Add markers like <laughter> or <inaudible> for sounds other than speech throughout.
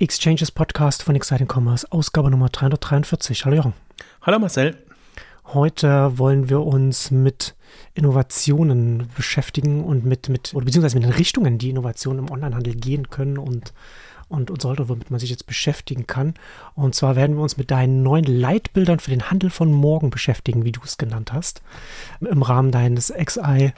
Exchanges Podcast von Exciting Commerce, Ausgabe Nummer 343. Hallo Jochen. Hallo Marcel. Heute wollen wir uns mit Innovationen beschäftigen und mit, mit oder beziehungsweise mit den Richtungen, die Innovationen im Onlinehandel gehen können und, und, und sollte, womit man sich jetzt beschäftigen kann. Und zwar werden wir uns mit deinen neuen Leitbildern für den Handel von morgen beschäftigen, wie du es genannt hast, im Rahmen deines XI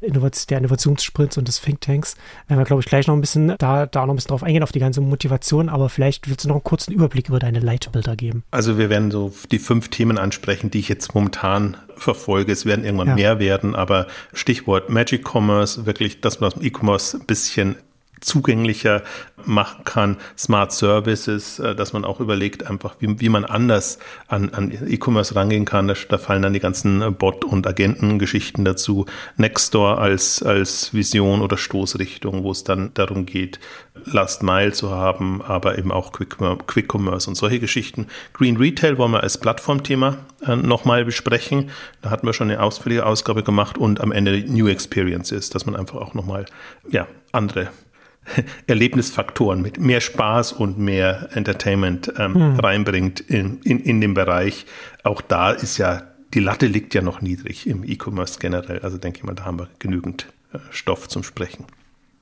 der Innovationssprints und des Thinktanks. Werden wir, glaube ich, gleich noch ein bisschen da, da noch ein bisschen drauf eingehen, auf die ganze Motivation, aber vielleicht willst du noch einen kurzen Überblick über deine Leitbilder geben. Also wir werden so die fünf Themen ansprechen, die ich jetzt momentan verfolge. Es werden irgendwann ja. mehr werden, aber Stichwort Magic Commerce, wirklich, dass man aus dem E-Commerce ein bisschen zugänglicher machen kann, Smart Services, äh, dass man auch überlegt, einfach wie, wie man anders an, an E-Commerce rangehen kann. Da, da, fallen dann die ganzen äh, Bot- und Agentengeschichten dazu. Nextdoor als, als Vision oder Stoßrichtung, wo es dann darum geht, Last Mile zu haben, aber eben auch Quick, Commerce und solche Geschichten. Green Retail wollen wir als Plattformthema äh, nochmal besprechen. Da hatten wir schon eine ausführliche Ausgabe gemacht und am Ende New Experiences, dass man einfach auch nochmal ja, andere <laughs> Erlebnisfaktoren mit mehr Spaß und mehr Entertainment ähm, hm. reinbringt in, in, in den Bereich. Auch da ist ja, die Latte liegt ja noch niedrig im E-Commerce generell. Also denke ich mal, da haben wir genügend äh, Stoff zum Sprechen.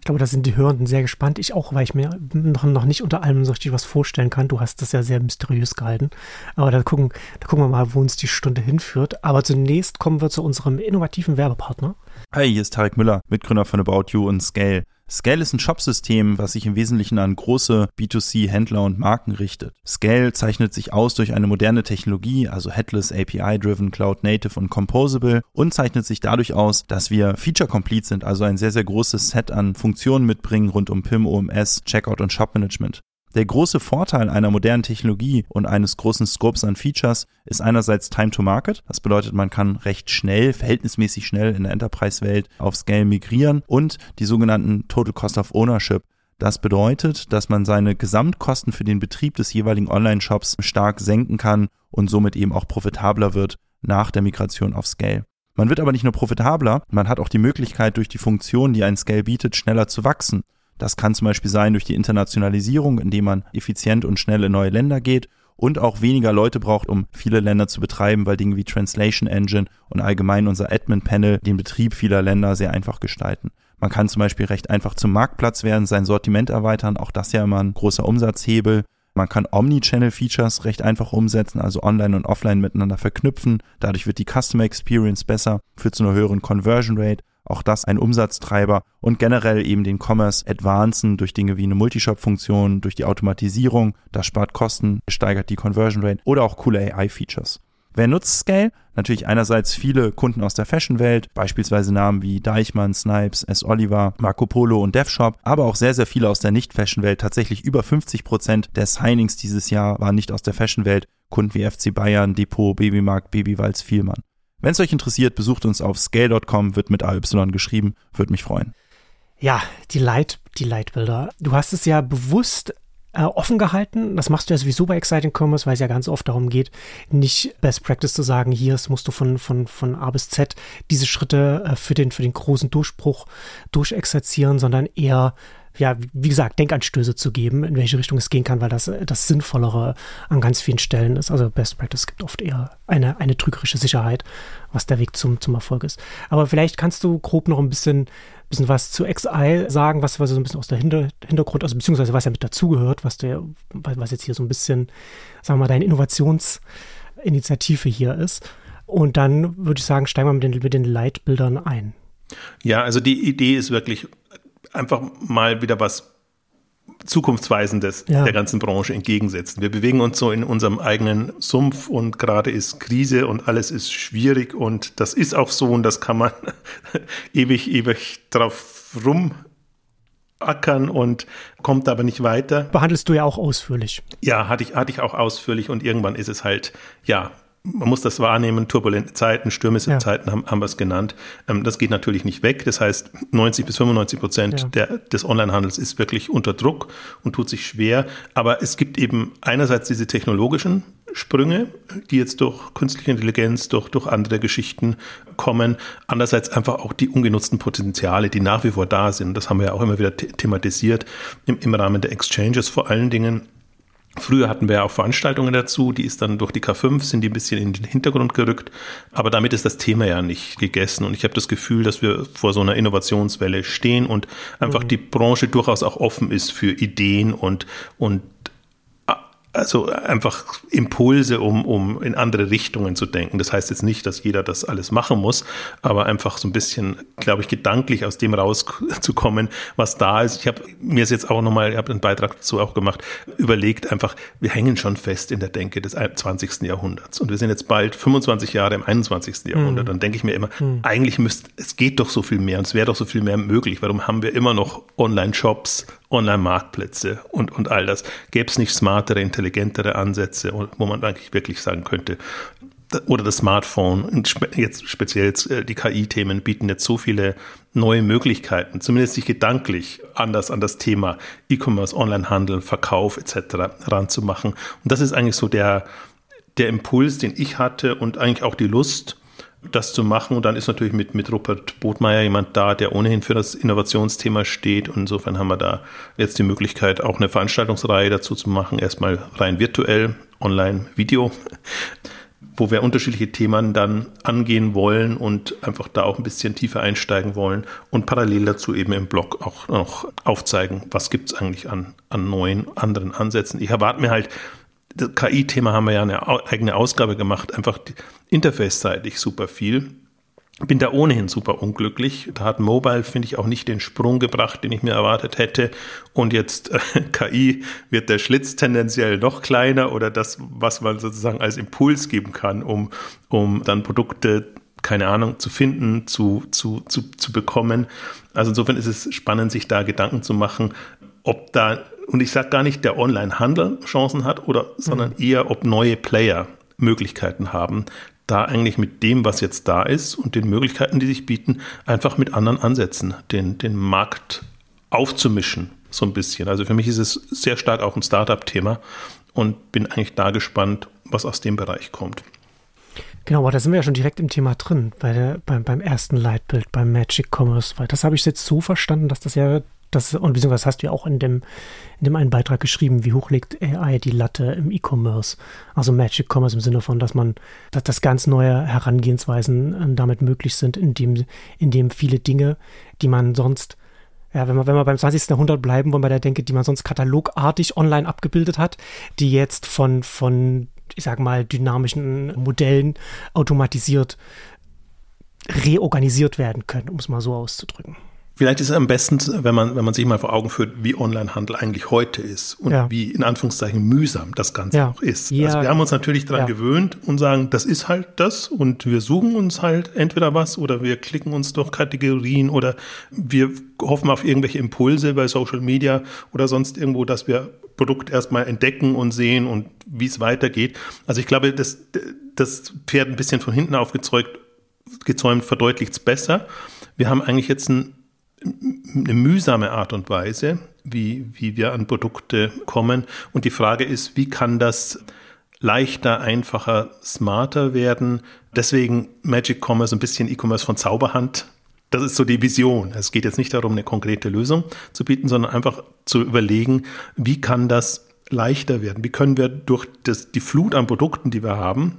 Ich glaube, da sind die Hörenden sehr gespannt. Ich auch, weil ich mir noch, noch nicht unter allem so richtig was vorstellen kann. Du hast das ja sehr mysteriös gehalten. Aber da gucken, da gucken wir mal, wo uns die Stunde hinführt. Aber zunächst kommen wir zu unserem innovativen Werbepartner. Hi, hier ist Tarek Müller, Mitgründer von About You und Scale. Scale ist ein Shopsystem, was sich im Wesentlichen an große B2C-Händler und Marken richtet. Scale zeichnet sich aus durch eine moderne Technologie, also Headless, API-driven, Cloud Native und Composable und zeichnet sich dadurch aus, dass wir Feature-complete sind, also ein sehr, sehr großes Set an Funktionen mitbringen rund um PIM, OMS, Checkout und Shop Management. Der große Vorteil einer modernen Technologie und eines großen Scopes an Features ist einerseits Time to Market. Das bedeutet, man kann recht schnell, verhältnismäßig schnell in der Enterprise-Welt auf Scale migrieren und die sogenannten Total Cost of Ownership. Das bedeutet, dass man seine Gesamtkosten für den Betrieb des jeweiligen Online-Shops stark senken kann und somit eben auch profitabler wird nach der Migration auf Scale. Man wird aber nicht nur profitabler, man hat auch die Möglichkeit, durch die Funktion, die ein Scale bietet, schneller zu wachsen. Das kann zum Beispiel sein durch die Internationalisierung, indem man effizient und schnell in neue Länder geht und auch weniger Leute braucht, um viele Länder zu betreiben, weil Dinge wie Translation Engine und allgemein unser Admin Panel den Betrieb vieler Länder sehr einfach gestalten. Man kann zum Beispiel recht einfach zum Marktplatz werden, sein Sortiment erweitern, auch das ja immer ein großer Umsatzhebel. Man kann Omni-Channel-Features recht einfach umsetzen, also online und offline miteinander verknüpfen. Dadurch wird die Customer Experience besser, führt zu einer höheren Conversion Rate auch das ein Umsatztreiber und generell eben den Commerce advancen durch Dinge wie eine Multishop-Funktion, durch die Automatisierung, das spart Kosten, steigert die Conversion Rate oder auch coole AI-Features. Wer nutzt Scale? Natürlich einerseits viele Kunden aus der Fashion-Welt, beispielsweise Namen wie Deichmann, Snipes, S. Oliver, Marco Polo und DevShop, aber auch sehr, sehr viele aus der Nicht-Fashion-Welt. Tatsächlich über 50 Prozent der Signings dieses Jahr waren nicht aus der Fashion-Welt. Kunden wie FC Bayern, Depot, Babymarkt, Babywalz, Vielmann. Wenn es euch interessiert, besucht uns auf scale.com, wird mit AY geschrieben, würde mich freuen. Ja, die Leit, die Leitbilder. Du hast es ja bewusst äh, offen gehalten. Das machst du ja sowieso bei Exciting Commerce, weil es ja ganz oft darum geht, nicht Best Practice zu sagen, hier musst du von, von, von A bis Z diese Schritte äh, für, den, für den großen Durchbruch durchexerzieren, sondern eher ja, wie gesagt, Denkanstöße zu geben, in welche Richtung es gehen kann, weil das das Sinnvollere an ganz vielen Stellen ist. Also Best Practice gibt oft eher eine, eine trügerische Sicherheit, was der Weg zum, zum Erfolg ist. Aber vielleicht kannst du grob noch ein bisschen, bisschen was zu XI sagen, was, was so ein bisschen aus der Hinter, Hintergrund, also beziehungsweise was ja mit dazugehört, was der, was jetzt hier so ein bisschen, sagen wir mal, deine Innovationsinitiative hier ist. Und dann würde ich sagen, steigen wir mit den, mit den Leitbildern ein. Ja, also die Idee ist wirklich einfach mal wieder was Zukunftsweisendes ja. der ganzen Branche entgegensetzen. Wir bewegen uns so in unserem eigenen Sumpf und gerade ist Krise und alles ist schwierig und das ist auch so und das kann man <laughs> ewig, ewig drauf rumackern und kommt aber nicht weiter. Behandelst du ja auch ausführlich. Ja, hatte ich, hatte ich auch ausführlich und irgendwann ist es halt, ja, man muss das wahrnehmen, turbulente Zeiten, stürmische ja. Zeiten haben, haben wir es genannt. Ähm, das geht natürlich nicht weg. Das heißt, 90 bis 95 Prozent ja. der, des Onlinehandels ist wirklich unter Druck und tut sich schwer. Aber es gibt eben einerseits diese technologischen Sprünge, die jetzt durch künstliche Intelligenz, durch, durch andere Geschichten kommen. Andererseits einfach auch die ungenutzten Potenziale, die nach wie vor da sind. Das haben wir ja auch immer wieder thematisiert im, im Rahmen der Exchanges vor allen Dingen. Früher hatten wir ja auch Veranstaltungen dazu, die ist dann durch die K5, sind die ein bisschen in den Hintergrund gerückt, aber damit ist das Thema ja nicht gegessen und ich habe das Gefühl, dass wir vor so einer Innovationswelle stehen und einfach mhm. die Branche durchaus auch offen ist für Ideen und, und also einfach Impulse, um, um in andere Richtungen zu denken. Das heißt jetzt nicht, dass jeder das alles machen muss, aber einfach so ein bisschen, glaube ich, gedanklich aus dem rauszukommen, was da ist. Ich habe mir es jetzt auch nochmal, ich habe einen Beitrag dazu auch gemacht, überlegt einfach, wir hängen schon fest in der Denke des 20. Jahrhunderts und wir sind jetzt bald 25 Jahre im 21. Jahrhundert. Mhm. Dann denke ich mir immer, mhm. eigentlich müsste, es geht doch so viel mehr und es wäre doch so viel mehr möglich. Warum haben wir immer noch Online-Shops, Online-Marktplätze und, und all das. Gäbe es nicht smartere, intelligentere Ansätze, wo man eigentlich wirklich sagen könnte, oder das Smartphone, jetzt speziell äh, die KI-Themen bieten jetzt so viele neue Möglichkeiten, zumindest sich gedanklich anders an das Thema E-Commerce, Onlinehandel, Verkauf etc. ranzumachen. Und das ist eigentlich so der, der Impuls, den ich hatte und eigentlich auch die Lust, das zu machen. Und dann ist natürlich mit, mit Rupert Botmeier jemand da, der ohnehin für das Innovationsthema steht. Und insofern haben wir da jetzt die Möglichkeit, auch eine Veranstaltungsreihe dazu zu machen. Erstmal rein virtuell, online, Video, <laughs> wo wir unterschiedliche Themen dann angehen wollen und einfach da auch ein bisschen tiefer einsteigen wollen und parallel dazu eben im Blog auch noch aufzeigen, was gibt es eigentlich an, an neuen, anderen Ansätzen. Ich erwarte mir halt, das KI-Thema haben wir ja eine eigene Ausgabe gemacht, einfach interface-seitig super viel. Bin da ohnehin super unglücklich. Da hat Mobile, finde ich, auch nicht den Sprung gebracht, den ich mir erwartet hätte. Und jetzt äh, <laughs> KI wird der Schlitz tendenziell noch kleiner oder das, was man sozusagen als Impuls geben kann, um, um dann Produkte, keine Ahnung, zu finden, zu, zu, zu, zu bekommen. Also insofern ist es spannend, sich da Gedanken zu machen, ob da und ich sage gar nicht, der Online-Handel Chancen hat, oder, sondern mhm. eher, ob neue Player Möglichkeiten haben, da eigentlich mit dem, was jetzt da ist und den Möglichkeiten, die sich bieten, einfach mit anderen Ansätzen den, den Markt aufzumischen, so ein bisschen. Also für mich ist es sehr stark auch ein Startup-Thema und bin eigentlich da gespannt, was aus dem Bereich kommt. Genau, aber da sind wir ja schon direkt im Thema drin, bei der, beim, beim ersten Leitbild, beim Magic Commerce, weil das habe ich jetzt so verstanden, dass das ja das, und beziehungsweise hast du ja auch in dem, in dem einen Beitrag geschrieben, wie hoch legt AI die Latte im E-Commerce, also Magic Commerce im Sinne von, dass man, dass das ganz neue Herangehensweisen äh, damit möglich sind, indem, indem viele Dinge, die man sonst ja, wenn wir, wenn wir beim 20. Jahrhundert bleiben, wollen wir da denke, die man sonst katalogartig online abgebildet hat, die jetzt von, von, ich sag mal, dynamischen Modellen automatisiert reorganisiert werden können, um es mal so auszudrücken. Vielleicht ist es am besten, wenn man, wenn man sich mal vor Augen führt, wie Onlinehandel eigentlich heute ist und ja. wie in Anführungszeichen mühsam das Ganze ja. auch ist. Ja. Also wir haben uns natürlich daran gewöhnt und sagen, das ist halt das und wir suchen uns halt entweder was oder wir klicken uns durch Kategorien oder wir hoffen auf irgendwelche Impulse bei Social Media oder sonst irgendwo, dass wir Produkt erstmal entdecken und sehen und wie es weitergeht. Also ich glaube, das, das Pferd ein bisschen von hinten aufgezäumt gezäumt verdeutlicht es besser. Wir haben eigentlich jetzt ein eine mühsame Art und Weise, wie, wie wir an Produkte kommen. Und die Frage ist, wie kann das leichter, einfacher, smarter werden? Deswegen Magic Commerce, ein bisschen E-Commerce von Zauberhand. Das ist so die Vision. Es geht jetzt nicht darum, eine konkrete Lösung zu bieten, sondern einfach zu überlegen, wie kann das leichter werden? Wie können wir durch das, die Flut an Produkten, die wir haben,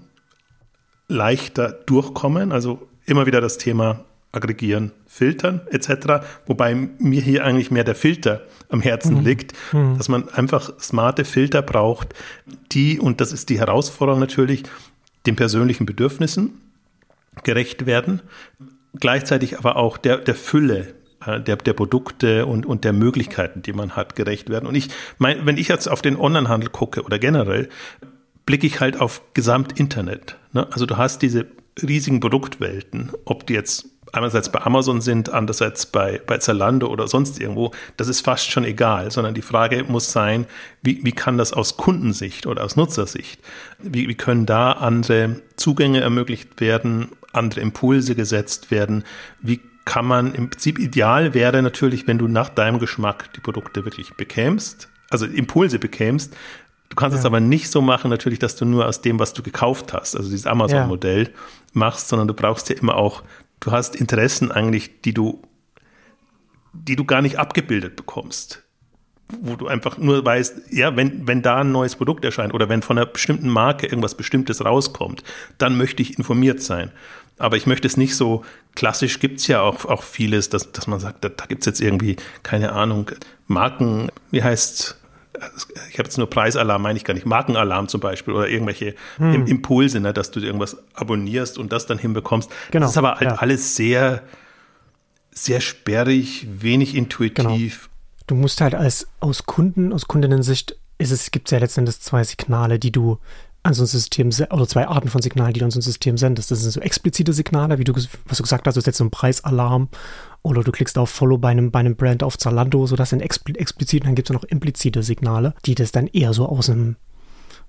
leichter durchkommen? Also immer wieder das Thema aggregieren, filtern etc. Wobei mir hier eigentlich mehr der Filter am Herzen mhm. liegt, mhm. dass man einfach smarte Filter braucht, die, und das ist die Herausforderung natürlich, den persönlichen Bedürfnissen gerecht werden, gleichzeitig aber auch der, der Fülle äh, der, der Produkte und, und der Möglichkeiten, die man hat, gerecht werden. Und ich mein, wenn ich jetzt auf den Onlinehandel gucke oder generell, blicke ich halt auf Gesamtinternet. Ne? Also du hast diese riesigen Produktwelten, ob die jetzt einerseits bei Amazon sind, andererseits bei, bei Zalando oder sonst irgendwo, das ist fast schon egal, sondern die Frage muss sein, wie, wie kann das aus Kundensicht oder aus Nutzersicht, wie, wie können da andere Zugänge ermöglicht werden, andere Impulse gesetzt werden, wie kann man im Prinzip ideal wäre natürlich, wenn du nach deinem Geschmack die Produkte wirklich bekämst, also Impulse bekämst. Du kannst ja. es aber nicht so machen, natürlich, dass du nur aus dem, was du gekauft hast, also dieses Amazon-Modell, ja. machst, sondern du brauchst ja immer auch, du hast Interessen eigentlich, die du, die du gar nicht abgebildet bekommst wo du einfach nur weißt, ja, wenn, wenn da ein neues Produkt erscheint oder wenn von einer bestimmten Marke irgendwas Bestimmtes rauskommt, dann möchte ich informiert sein. Aber ich möchte es nicht so, klassisch gibt es ja auch, auch vieles, dass, dass man sagt, da, da gibt es jetzt irgendwie, keine Ahnung, Marken, wie heißt ich habe jetzt nur Preisalarm, meine ich gar nicht, Markenalarm zum Beispiel oder irgendwelche hm. Impulse, ne, dass du irgendwas abonnierst und das dann hinbekommst. Genau, das ist aber halt ja. alles sehr, sehr sperrig, wenig intuitiv. Genau. Du musst halt als aus Kunden, aus Kundinnensicht, es, gibt ja letztendlich zwei Signale, die du an so ein System, oder zwei Arten von Signalen, die du an so ein System sendest. Das sind so explizite Signale, wie du, was du gesagt hast, du setzt so einen Preisalarm oder du klickst auf Follow bei einem, bei einem Brand auf Zalando, so das sind expl explizit, und dann gibt es noch implizite Signale, die das dann eher so aus einem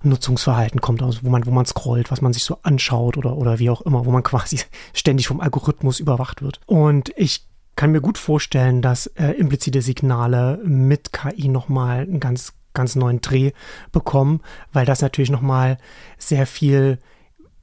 Nutzungsverhalten kommt, also wo man, wo man scrollt, was man sich so anschaut oder, oder wie auch immer, wo man <laughs> quasi ständig vom Algorithmus überwacht wird. Und ich kann mir gut vorstellen, dass äh, implizite Signale mit KI nochmal einen ganz ganz neuen Dreh bekommen, weil das natürlich nochmal sehr viel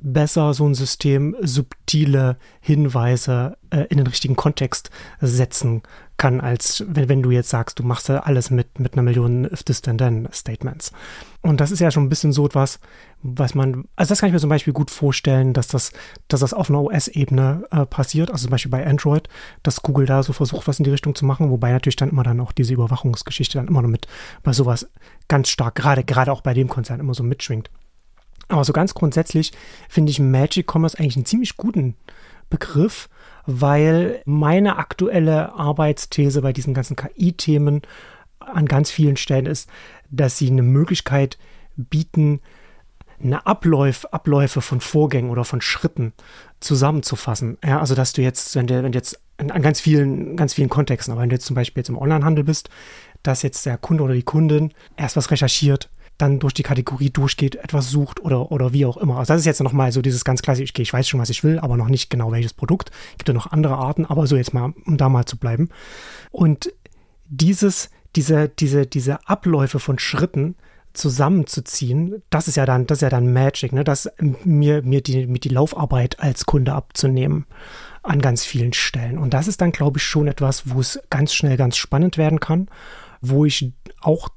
besser so ein System subtile Hinweise äh, in den richtigen Kontext setzen kann, als wenn, wenn du jetzt sagst, du machst alles mit, mit einer Million if this then then Statements. Und das ist ja schon ein bisschen so etwas, was man, also das kann ich mir zum Beispiel gut vorstellen, dass das, dass das auf einer OS-Ebene äh, passiert, also zum Beispiel bei Android, dass Google da so versucht, was in die Richtung zu machen, wobei natürlich dann immer dann auch diese Überwachungsgeschichte dann immer noch mit bei sowas ganz stark, gerade, gerade auch bei dem Konzern immer so mitschwingt. Aber so ganz grundsätzlich finde ich Magic Commerce eigentlich einen ziemlich guten Begriff, weil meine aktuelle Arbeitsthese bei diesen ganzen KI-Themen an ganz vielen Stellen ist, dass sie eine Möglichkeit bieten, eine Abläuf, Abläufe von Vorgängen oder von Schritten zusammenzufassen. Ja, also dass du jetzt, wenn du, wenn du jetzt an, an ganz vielen, ganz vielen Kontexten, aber wenn du jetzt zum Beispiel jetzt im Onlinehandel bist, dass jetzt der Kunde oder die Kundin erst was recherchiert, dann durch die Kategorie durchgeht, etwas sucht oder, oder wie auch immer. Also das ist jetzt nochmal so dieses ganz klassische, okay, ich weiß schon, was ich will, aber noch nicht genau welches Produkt. Gibt ja noch andere Arten, aber so jetzt mal, um da mal zu bleiben. Und dieses, diese, diese, diese Abläufe von Schritten zusammenzuziehen, das ist ja dann, das ist ja dann Magic, ne? Das mir, mir die, mir die Laufarbeit als Kunde abzunehmen an ganz vielen Stellen. Und das ist dann, glaube ich, schon etwas, wo es ganz schnell ganz spannend werden kann, wo ich auch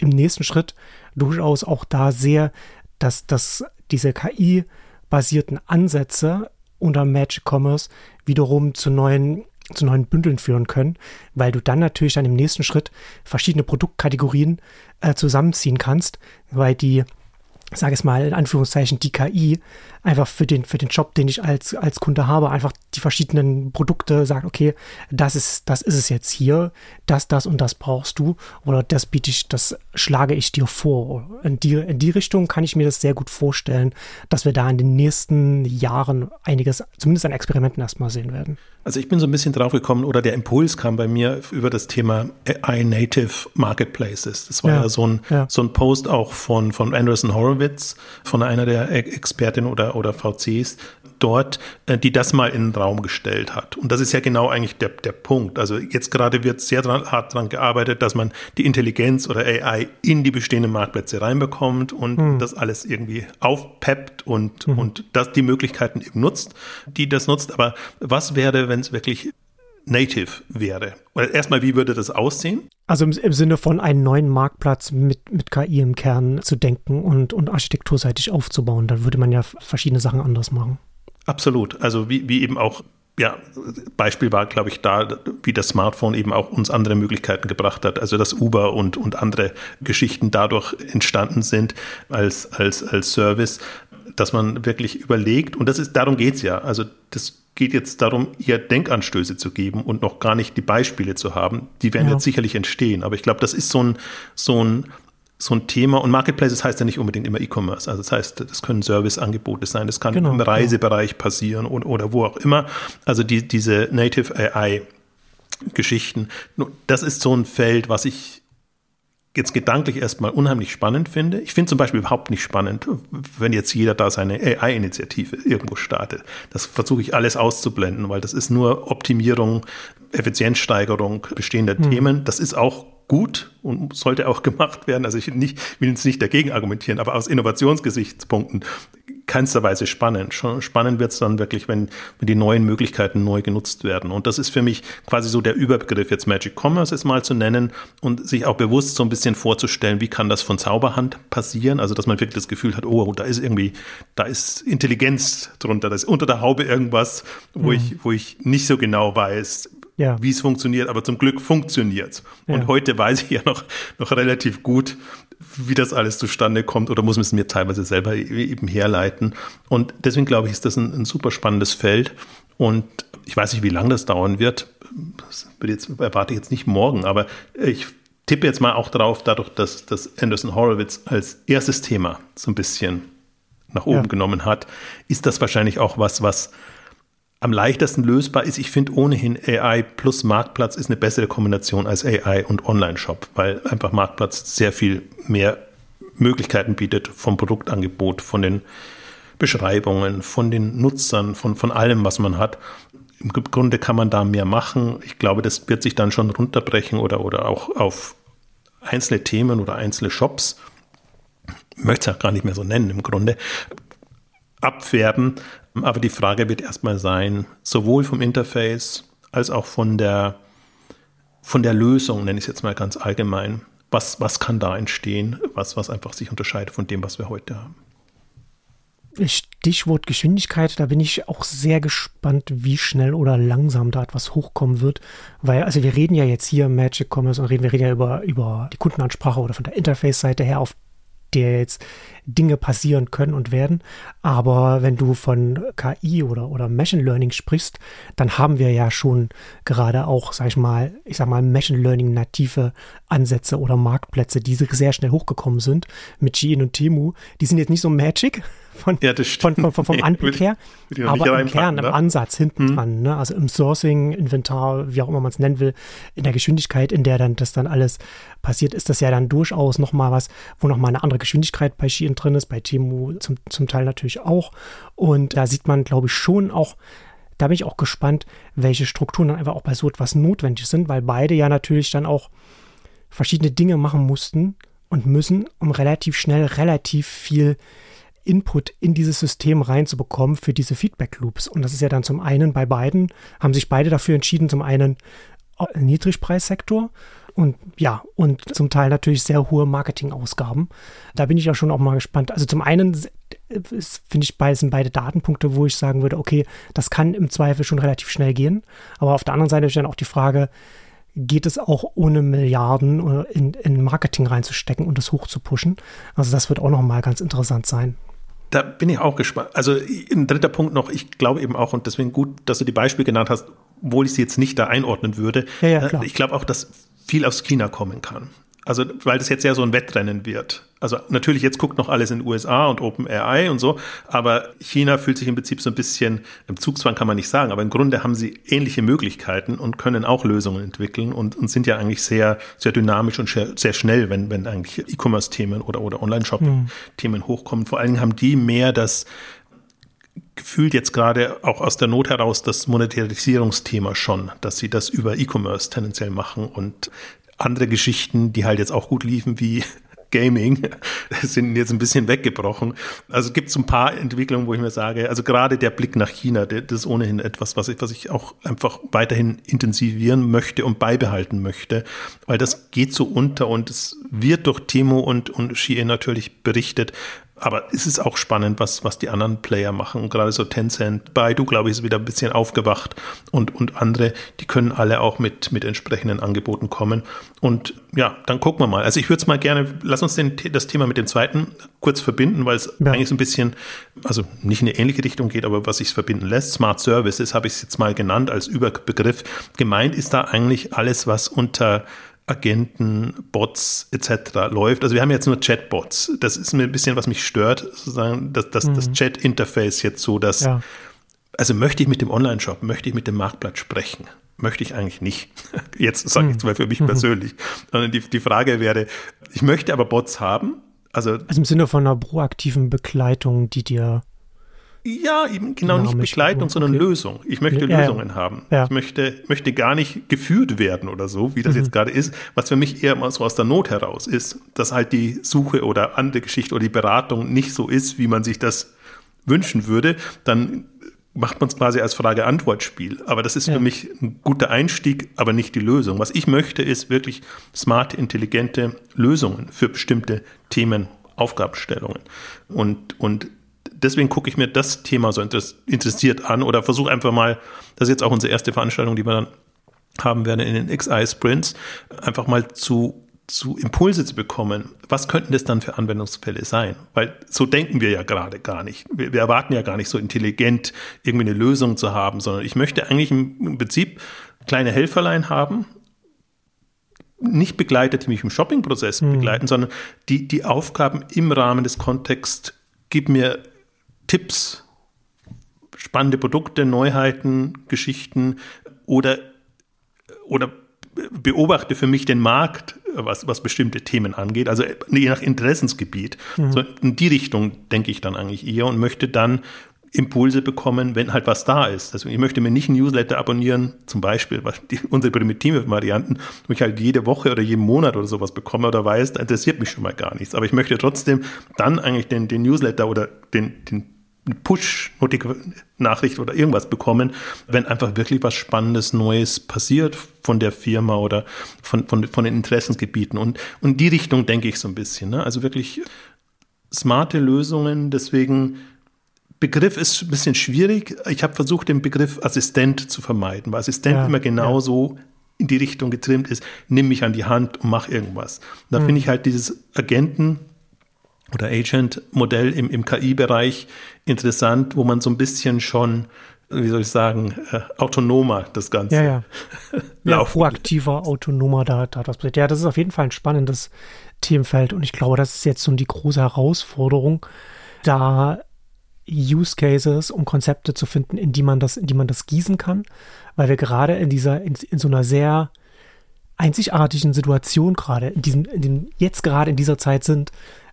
im nächsten Schritt durchaus auch da sehe, dass, dass diese KI-basierten Ansätze unter Magic Commerce wiederum zu neuen zu neuen Bündeln führen können, weil du dann natürlich dann im nächsten Schritt verschiedene Produktkategorien äh, zusammenziehen kannst, weil die sage es mal in Anführungszeichen, die KI einfach für den, für den Job, den ich als, als Kunde habe, einfach die verschiedenen Produkte sagt, okay, das ist, das ist es jetzt hier, das, das und das brauchst du oder das biete ich, das schlage ich dir vor. In die, in die Richtung kann ich mir das sehr gut vorstellen, dass wir da in den nächsten Jahren einiges, zumindest an Experimenten erstmal sehen werden. Also ich bin so ein bisschen drauf gekommen oder der Impuls kam bei mir über das Thema AI-Native Marketplaces. Das war ja, ja, so, ein, ja. so ein Post auch von, von Anderson Horowitz, von einer der Expertinnen oder, oder VCs dort, äh, die das mal in den Raum gestellt hat. Und das ist ja genau eigentlich der, der Punkt. Also jetzt gerade wird sehr dran, hart daran gearbeitet, dass man die Intelligenz oder AI in die bestehenden Marktplätze reinbekommt und hm. das alles irgendwie aufpeppt und, hm. und das die Möglichkeiten eben nutzt, die das nutzt. Aber was wäre, wenn es wirklich native wäre? Oder erstmal, wie würde das aussehen? Also im, im, Sinne von einen neuen Marktplatz mit, mit KI im Kern zu denken und, und architekturseitig aufzubauen, dann würde man ja verschiedene Sachen anders machen. Absolut. Also wie, wie eben auch ja, Beispiel war, glaube ich, da, wie das Smartphone eben auch uns andere Möglichkeiten gebracht hat. Also dass Uber und, und andere Geschichten dadurch entstanden sind als, als, als Service, dass man wirklich überlegt, und das ist, darum geht es ja. Also das geht jetzt darum, ihr Denkanstöße zu geben und noch gar nicht die Beispiele zu haben. Die werden ja. jetzt sicherlich entstehen. Aber ich glaube, das ist so ein, so ein so ein Thema. Und Marketplaces heißt ja nicht unbedingt immer E-Commerce. Also das heißt, das können Serviceangebote sein, das kann genau, im Reisebereich passieren oder, oder wo auch immer. Also die, diese Native AI Geschichten. Das ist so ein Feld, was ich jetzt gedanklich erstmal unheimlich spannend finde. Ich finde zum Beispiel überhaupt nicht spannend, wenn jetzt jeder da seine AI-Initiative irgendwo startet. Das versuche ich alles auszublenden, weil das ist nur Optimierung, Effizienzsteigerung bestehender hm. Themen. Das ist auch gut und sollte auch gemacht werden. Also ich nicht, will jetzt nicht dagegen argumentieren, aber aus Innovationsgesichtspunkten keinster Weise spannend. Spannend wird es dann wirklich, wenn, wenn die neuen Möglichkeiten neu genutzt werden. Und das ist für mich quasi so der Überbegriff, jetzt Magic Commerce ist mal zu nennen und sich auch bewusst so ein bisschen vorzustellen, wie kann das von Zauberhand passieren? Also, dass man wirklich das Gefühl hat, oh, da ist irgendwie, da ist Intelligenz drunter, da ist unter der Haube irgendwas, wo mhm. ich, wo ich nicht so genau weiß, ja. wie es funktioniert, aber zum Glück funktioniert Und ja. heute weiß ich ja noch, noch relativ gut, wie das alles zustande kommt oder muss man es mir teilweise selber e-, eben herleiten. Und deswegen glaube ich, ist das ein, ein super spannendes Feld. Und ich weiß nicht, wie lange das dauern wird. Das jetzt, erwarte ich jetzt nicht morgen, aber ich tippe jetzt mal auch darauf, dadurch, dass, dass Anderson Horowitz als erstes Thema so ein bisschen nach oben ja. genommen hat, ist das wahrscheinlich auch was, was am leichtesten lösbar ist. Ich finde ohnehin AI plus Marktplatz ist eine bessere Kombination als AI und Online-Shop, weil einfach Marktplatz sehr viel mehr Möglichkeiten bietet vom Produktangebot, von den Beschreibungen, von den Nutzern, von, von allem, was man hat. Im Grunde kann man da mehr machen. Ich glaube, das wird sich dann schon runterbrechen oder, oder auch auf einzelne Themen oder einzelne Shops. Ich möchte es auch gar nicht mehr so nennen im Grunde abfärben. Aber die Frage wird erstmal sein, sowohl vom Interface als auch von der, von der Lösung, nenne ich es jetzt mal ganz allgemein. Was, was kann da entstehen, was, was einfach sich unterscheidet von dem, was wir heute haben? Stichwort Geschwindigkeit, da bin ich auch sehr gespannt, wie schnell oder langsam da etwas hochkommen wird. Weil, also wir reden ja jetzt hier Magic Commerce und reden, wir reden ja über, über die Kundenansprache oder von der Interface-Seite her, auf der jetzt Dinge passieren können und werden. Aber wenn du von KI oder, oder Machine Learning sprichst, dann haben wir ja schon gerade auch, sag ich mal, ich sag mal, Machine Learning native Ansätze oder Marktplätze, die sehr schnell hochgekommen sind mit Shein und Temu. Die sind jetzt nicht so magic, von, ja, von, von, von, vom nee, Anblick her, aber im Kern, ne? im Ansatz hinten hm. dran, ne? also im Sourcing, Inventar, wie auch immer man es nennen will, in der Geschwindigkeit, in der dann das dann alles passiert, ist das ja dann durchaus nochmal was, wo nochmal eine andere Geschwindigkeit bei Shein drin ist, bei Temu zum, zum Teil natürlich auch und da sieht man, glaube ich, schon auch, da bin ich auch gespannt, welche Strukturen dann einfach auch bei so etwas notwendig sind, weil beide ja natürlich dann auch verschiedene Dinge machen mussten und müssen, um relativ schnell relativ viel Input in dieses System reinzubekommen für diese Feedback Loops. Und das ist ja dann zum einen bei beiden, haben sich beide dafür entschieden, zum einen äh, Niedrigpreissektor und ja, und zum Teil natürlich sehr hohe Marketingausgaben. Da bin ich ja schon auch mal gespannt. Also zum einen finde ich, sind beide Datenpunkte, wo ich sagen würde, okay, das kann im Zweifel schon relativ schnell gehen. Aber auf der anderen Seite ist dann auch die Frage, geht es auch ohne Milliarden äh, in, in Marketing reinzustecken und das hoch zu pushen? Also das wird auch nochmal ganz interessant sein. Da bin ich auch gespannt. Also ein dritter Punkt noch, ich glaube eben auch, und deswegen gut, dass du die Beispiele genannt hast, obwohl ich sie jetzt nicht da einordnen würde. Ja, ja, klar. Ich glaube auch, dass viel aus China kommen kann. Also, weil das jetzt ja so ein Wettrennen wird. Also natürlich, jetzt guckt noch alles in den USA und OpenAI und so, aber China fühlt sich im Prinzip so ein bisschen, im Zugzwang kann man nicht sagen, aber im Grunde haben sie ähnliche Möglichkeiten und können auch Lösungen entwickeln und, und sind ja eigentlich sehr, sehr dynamisch und sehr schnell, wenn, wenn eigentlich E-Commerce-Themen oder, oder Online-Shop-Themen mhm. hochkommen. Vor allen Dingen haben die mehr das, gefühlt jetzt gerade auch aus der Not heraus das Monetarisierungsthema schon, dass sie das über E-Commerce tendenziell machen und andere Geschichten, die halt jetzt auch gut liefen, wie <laughs> Gaming, sind jetzt ein bisschen weggebrochen. Also es gibt so ein paar Entwicklungen, wo ich mir sage, also gerade der Blick nach China, das ist ohnehin etwas, was ich, was ich auch einfach weiterhin intensivieren möchte und beibehalten möchte, weil das geht so unter und es wird durch Timo und, und Shein natürlich berichtet, aber es ist auch spannend, was, was die anderen Player machen. Gerade so Tencent, Baidu, glaube ich, ist wieder ein bisschen aufgewacht und, und andere, die können alle auch mit, mit entsprechenden Angeboten kommen. Und ja, dann gucken wir mal. Also ich würde es mal gerne, lass uns den, das Thema mit dem zweiten kurz verbinden, weil es ja. eigentlich so ein bisschen, also nicht in eine ähnliche Richtung geht, aber was sich verbinden lässt. Smart Services habe ich es jetzt mal genannt als Überbegriff. Gemeint ist da eigentlich alles, was unter Agenten, Bots etc. läuft. Also wir haben jetzt nur Chatbots. Das ist mir ein bisschen, was mich stört, sozusagen, dass, dass mhm. das Chat-Interface jetzt so, dass ja. also möchte ich mit dem Online-Shop, möchte ich mit dem Marktplatz sprechen? Möchte ich eigentlich nicht. <laughs> Jetzt sage ich mhm. zwar für mich mhm. persönlich, sondern die, die Frage wäre, ich möchte aber Bots haben. Also, also im Sinne von einer proaktiven Begleitung, die dir ja, eben genau nicht Begleitung, sondern okay. Lösung. Ich möchte ja, Lösungen ja. haben. Ja. Ich möchte, möchte gar nicht geführt werden oder so, wie das mhm. jetzt gerade ist. Was für mich eher mal so aus der Not heraus ist, dass halt die Suche oder andere Geschichte oder die Beratung nicht so ist, wie man sich das wünschen würde. Dann macht man es quasi als Frage-Antwort-Spiel. Aber das ist ja. für mich ein guter Einstieg, aber nicht die Lösung. Was ich möchte, ist wirklich smarte, intelligente Lösungen für bestimmte Themen, Aufgabenstellungen. Und, und deswegen gucke ich mir das Thema so interessiert an oder versuche einfach mal, das ist jetzt auch unsere erste Veranstaltung, die wir dann haben werden in den XI Sprints, einfach mal zu zu Impulse zu bekommen, was könnten das dann für Anwendungsfälle sein? Weil so denken wir ja gerade gar nicht. Wir, wir, erwarten ja gar nicht so intelligent irgendwie eine Lösung zu haben, sondern ich möchte eigentlich im, im Prinzip kleine Helferlein haben, nicht begleitet, die mich im Shoppingprozess mhm. begleiten, sondern die, die Aufgaben im Rahmen des Kontexts, gib mir Tipps, spannende Produkte, Neuheiten, Geschichten oder, oder beobachte für mich den Markt, was, was bestimmte Themen angeht, also je nach Interessensgebiet. Mhm. So in die Richtung denke ich dann eigentlich eher und möchte dann Impulse bekommen, wenn halt was da ist. Also ich möchte mir nicht ein Newsletter abonnieren, zum Beispiel was die, unsere primitive Varianten, wo ich halt jede Woche oder jeden Monat oder sowas bekomme oder weiß, da interessiert mich schon mal gar nichts. Aber ich möchte trotzdem dann eigentlich den, den Newsletter oder den, den Push-Nachricht oder irgendwas bekommen, wenn einfach wirklich was Spannendes, Neues passiert von der Firma oder von, von, von den Interessensgebieten. Und, und die Richtung denke ich so ein bisschen. Ne? Also wirklich smarte Lösungen, deswegen Begriff ist ein bisschen schwierig. Ich habe versucht, den Begriff Assistent zu vermeiden, weil Assistent ja, immer genauso ja. in die Richtung getrimmt ist, nimm mich an die Hand und mach irgendwas. Da mhm. finde ich halt dieses Agenten oder Agent-Modell im, im KI-Bereich interessant, wo man so ein bisschen schon, wie soll ich sagen, äh, autonomer das Ganze. Ja, ja. <laughs> ja proaktiver, autonomer da, da das Ja, das ist auf jeden Fall ein spannendes Themenfeld und ich glaube, das ist jetzt so die große Herausforderung, da Use Cases, um Konzepte zu finden, in die man das, in die man das gießen kann, weil wir gerade in dieser, in, in so einer sehr einzigartigen Situation gerade, in diesem, in dem, jetzt gerade in dieser Zeit sind,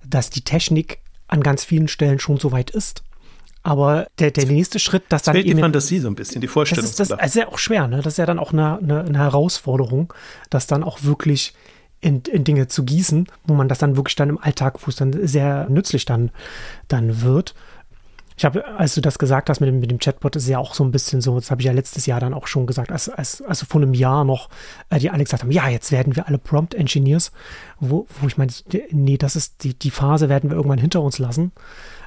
dass die Technik an ganz vielen Stellen schon so weit ist. Aber der, der nächste Schritt, dass dann eben. die Fantasie so ein bisschen, die Vorstellung. Das ist, das, also ja auch schwer, ne? Das ist ja dann auch eine, eine, eine Herausforderung, das dann auch wirklich in, in, Dinge zu gießen, wo man das dann wirklich dann im Alltag, wo es dann sehr nützlich dann, dann wird. Ich habe, als du das gesagt hast mit dem, mit dem Chatbot, ist ja auch so ein bisschen so, das habe ich ja letztes Jahr dann auch schon gesagt, als, als, also vor einem Jahr noch, äh, die alle gesagt haben, ja, jetzt werden wir alle Prompt Engineers, wo, wo ich meine, nee, das ist die, die Phase werden wir irgendwann hinter uns lassen.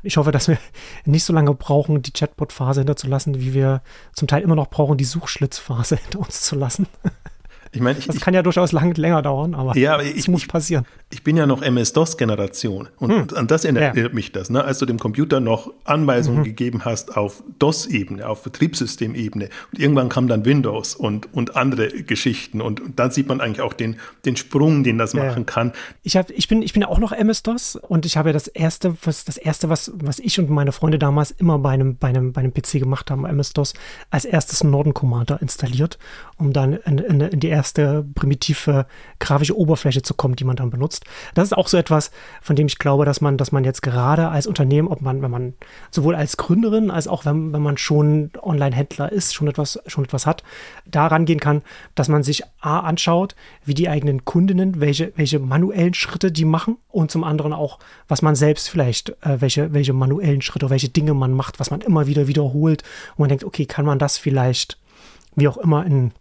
Ich hoffe, dass wir <laughs> nicht so lange brauchen, die Chatbot-Phase hinterzulassen, wie wir zum Teil immer noch brauchen, die Suchschlitzphase <laughs> hinter uns zu lassen. Ich meine, ich, das kann ja durchaus lang, länger dauern, aber ja, aber ich, muss passieren. Ich bin ja noch MS-DOS-Generation und hm. an das erinnert ja. mich das, ne? als du dem Computer noch Anweisungen mhm. gegeben hast auf DOS-Ebene, auf Betriebssystemebene und irgendwann kam dann Windows und, und andere Geschichten und, und dann sieht man eigentlich auch den, den Sprung, den das ja. machen kann. Ich, hab, ich, bin, ich bin auch noch MS-DOS und ich habe ja das erste, was, das erste, was, was ich und meine Freunde damals immer bei einem, bei einem, bei einem PC gemacht haben, MS-DOS, als erstes Norden Commander installiert, um dann in, in, in die erste erste primitive grafische Oberfläche zu kommen, die man dann benutzt. Das ist auch so etwas, von dem ich glaube, dass man, dass man jetzt gerade als Unternehmen, ob man, wenn man sowohl als Gründerin als auch wenn, wenn man schon Online-Händler ist, schon etwas, schon etwas hat, da rangehen kann, dass man sich A anschaut, wie die eigenen Kundinnen, welche, welche manuellen Schritte die machen und zum anderen auch, was man selbst vielleicht, äh, welche, welche manuellen Schritte, welche Dinge man macht, was man immer wieder wiederholt und man denkt, okay, kann man das vielleicht wie auch immer in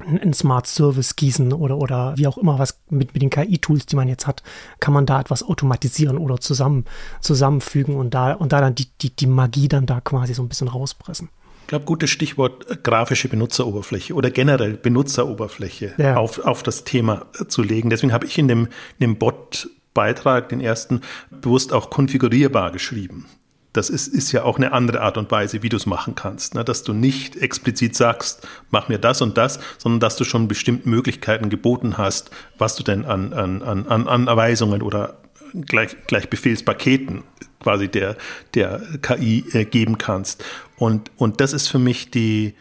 ein Smart Service gießen oder, oder wie auch immer, was mit, mit den KI-Tools, die man jetzt hat, kann man da etwas automatisieren oder zusammen, zusammenfügen und da, und da dann die, die, die Magie dann da quasi so ein bisschen rauspressen. Ich glaube, gutes Stichwort äh, grafische Benutzeroberfläche oder generell Benutzeroberfläche ja. auf, auf das Thema äh, zu legen. Deswegen habe ich in dem, in dem Bot-Beitrag, den ersten, bewusst auch konfigurierbar geschrieben. Das ist, ist ja auch eine andere Art und Weise, wie du es machen kannst. Ne? Dass du nicht explizit sagst, mach mir das und das, sondern dass du schon bestimmte Möglichkeiten geboten hast, was du denn an, an, an, an Anweisungen oder gleich, gleich Befehlspaketen quasi der, der KI äh, geben kannst. Und, und das ist für mich die,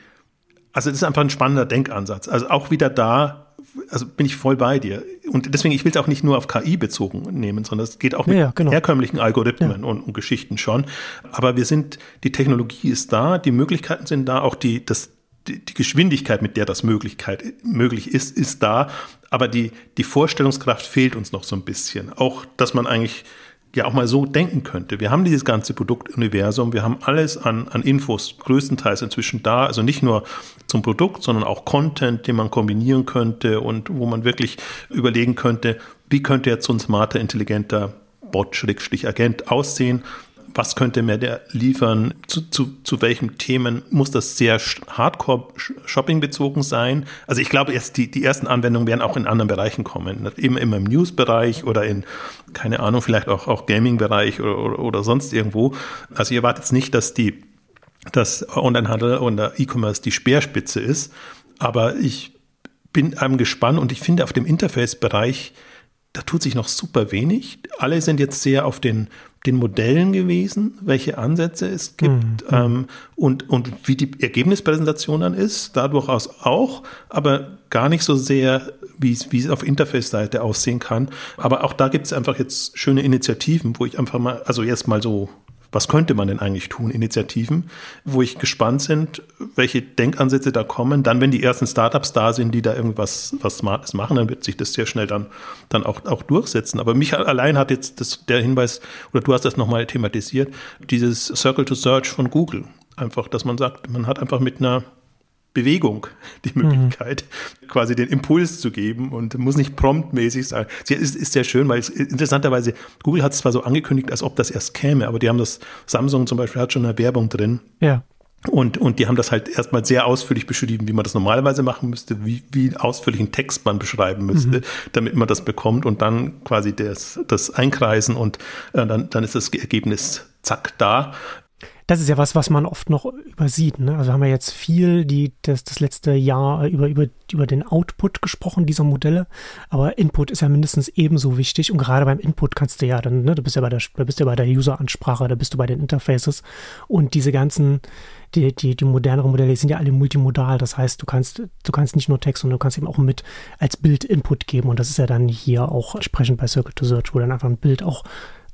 also das ist einfach ein spannender Denkansatz. Also auch wieder da, also bin ich voll bei dir. Und deswegen, ich will es auch nicht nur auf KI bezogen nehmen, sondern es geht auch mit ja, genau. herkömmlichen Algorithmen ja. und, und, Geschichten schon. Aber wir sind, die Technologie ist da, die Möglichkeiten sind da, auch die, das, die, die Geschwindigkeit, mit der das Möglichkeit, möglich ist, ist da. Aber die, die Vorstellungskraft fehlt uns noch so ein bisschen. Auch, dass man eigentlich ja auch mal so denken könnte. Wir haben dieses ganze Produktuniversum, wir haben alles an, an Infos größtenteils inzwischen da, also nicht nur zum Produkt, sondern auch Content, den man kombinieren könnte und wo man wirklich überlegen könnte, wie könnte jetzt so ein smarter, intelligenter Bot-Agent aussehen was könnte mir der liefern, zu, zu, zu welchen Themen muss das sehr hardcore-Shopping bezogen sein. Also ich glaube, erst die, die ersten Anwendungen werden auch in anderen Bereichen kommen. Eben immer im News-Bereich oder in, keine Ahnung, vielleicht auch, auch Gaming-Bereich oder, oder, oder sonst irgendwo. Also ihr erwartet nicht, dass die, dass Onlinehandel und E-Commerce die Speerspitze ist. Aber ich bin einem gespannt und ich finde auf dem Interface-Bereich, da tut sich noch super wenig. Alle sind jetzt sehr auf den den Modellen gewesen, welche Ansätze es gibt mhm. ähm, und, und wie die Ergebnispräsentation dann ist, da durchaus auch, aber gar nicht so sehr, wie es, wie es auf Interface-Seite aussehen kann. Aber auch da gibt es einfach jetzt schöne Initiativen, wo ich einfach mal, also jetzt mal so was könnte man denn eigentlich tun, Initiativen, wo ich gespannt sind, welche Denkansätze da kommen. Dann, wenn die ersten Startups da sind, die da irgendwas was Smartes machen, dann wird sich das sehr schnell dann, dann auch, auch durchsetzen. Aber mich allein hat jetzt das, der Hinweis, oder du hast das nochmal thematisiert, dieses Circle to Search von Google. Einfach, dass man sagt, man hat einfach mit einer Bewegung die mhm. Möglichkeit, mhm. quasi den Impuls zu geben und muss nicht promptmäßig sein. Sie ist, ist sehr schön, weil es, interessanterweise, Google hat es zwar so angekündigt, als ob das erst käme, aber die haben das, Samsung zum Beispiel hat schon eine Werbung drin. Ja. Und, und die haben das halt erstmal sehr ausführlich beschrieben, wie man das normalerweise machen müsste, wie, wie ausführlich einen Text man beschreiben müsste, mhm. damit man das bekommt und dann quasi das, das einkreisen und äh, dann, dann ist das Ergebnis zack da das ist ja was, was man oft noch übersieht. Ne? Also haben wir jetzt viel die, das, das letzte Jahr über, über, über den Output gesprochen dieser Modelle, aber Input ist ja mindestens ebenso wichtig und gerade beim Input kannst du ja dann, ne, du bist ja bei der, du ja der User-Ansprache, da bist du bei den Interfaces und diese ganzen, die, die, die moderneren Modelle sind ja alle multimodal. Das heißt, du kannst, du kannst nicht nur Text, sondern du kannst eben auch mit als Bild Input geben. Und das ist ja dann hier auch entsprechend bei Circle to Search, wo du dann einfach ein Bild auch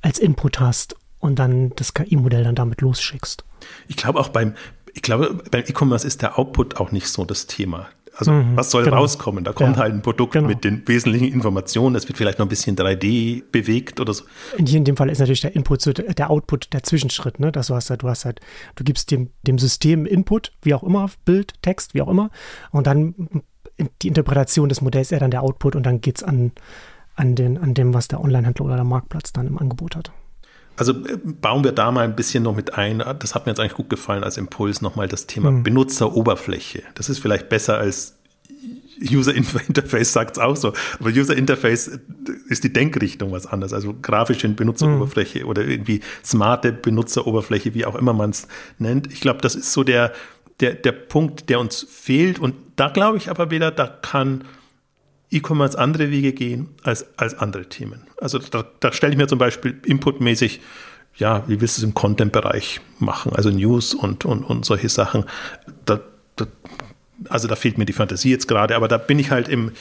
als Input hast und dann das KI-Modell dann damit losschickst. Ich glaube auch beim, ich glaube, beim E-Commerce ist der Output auch nicht so das Thema. Also mhm, was soll genau. rauskommen? Da kommt ja, halt ein Produkt genau. mit den wesentlichen Informationen. Das wird vielleicht noch ein bisschen 3D bewegt oder so. Hier in dem Fall ist natürlich der Input, so der Output, der Zwischenschritt. Ne? Das du hast halt, du hast halt, du gibst dem, dem System Input, wie auch immer, Bild, Text, wie auch immer. Und dann die Interpretation des Modells ist dann der Output und dann geht es an, an, den, an dem, was der Onlinehändler oder der Marktplatz dann im Angebot hat. Also äh, bauen wir da mal ein bisschen noch mit ein. Das hat mir jetzt eigentlich gut gefallen als Impuls nochmal das Thema mhm. Benutzeroberfläche. Das ist vielleicht besser als User <laughs> Interface sagt es auch so. Aber User Interface ist die Denkrichtung was anderes. Also grafische Benutzeroberfläche mhm. oder irgendwie smarte Benutzeroberfläche, wie auch immer man es nennt. Ich glaube, das ist so der, der, der Punkt, der uns fehlt. Und da glaube ich aber wieder, da kann E-Commerce andere Wege gehen als, als andere Themen. Also da, da stelle ich mir zum Beispiel inputmäßig, ja, wie willst du es im Content-Bereich machen, also News und, und, und solche Sachen. Da, da, also da fehlt mir die Fantasie jetzt gerade, aber da bin ich halt im,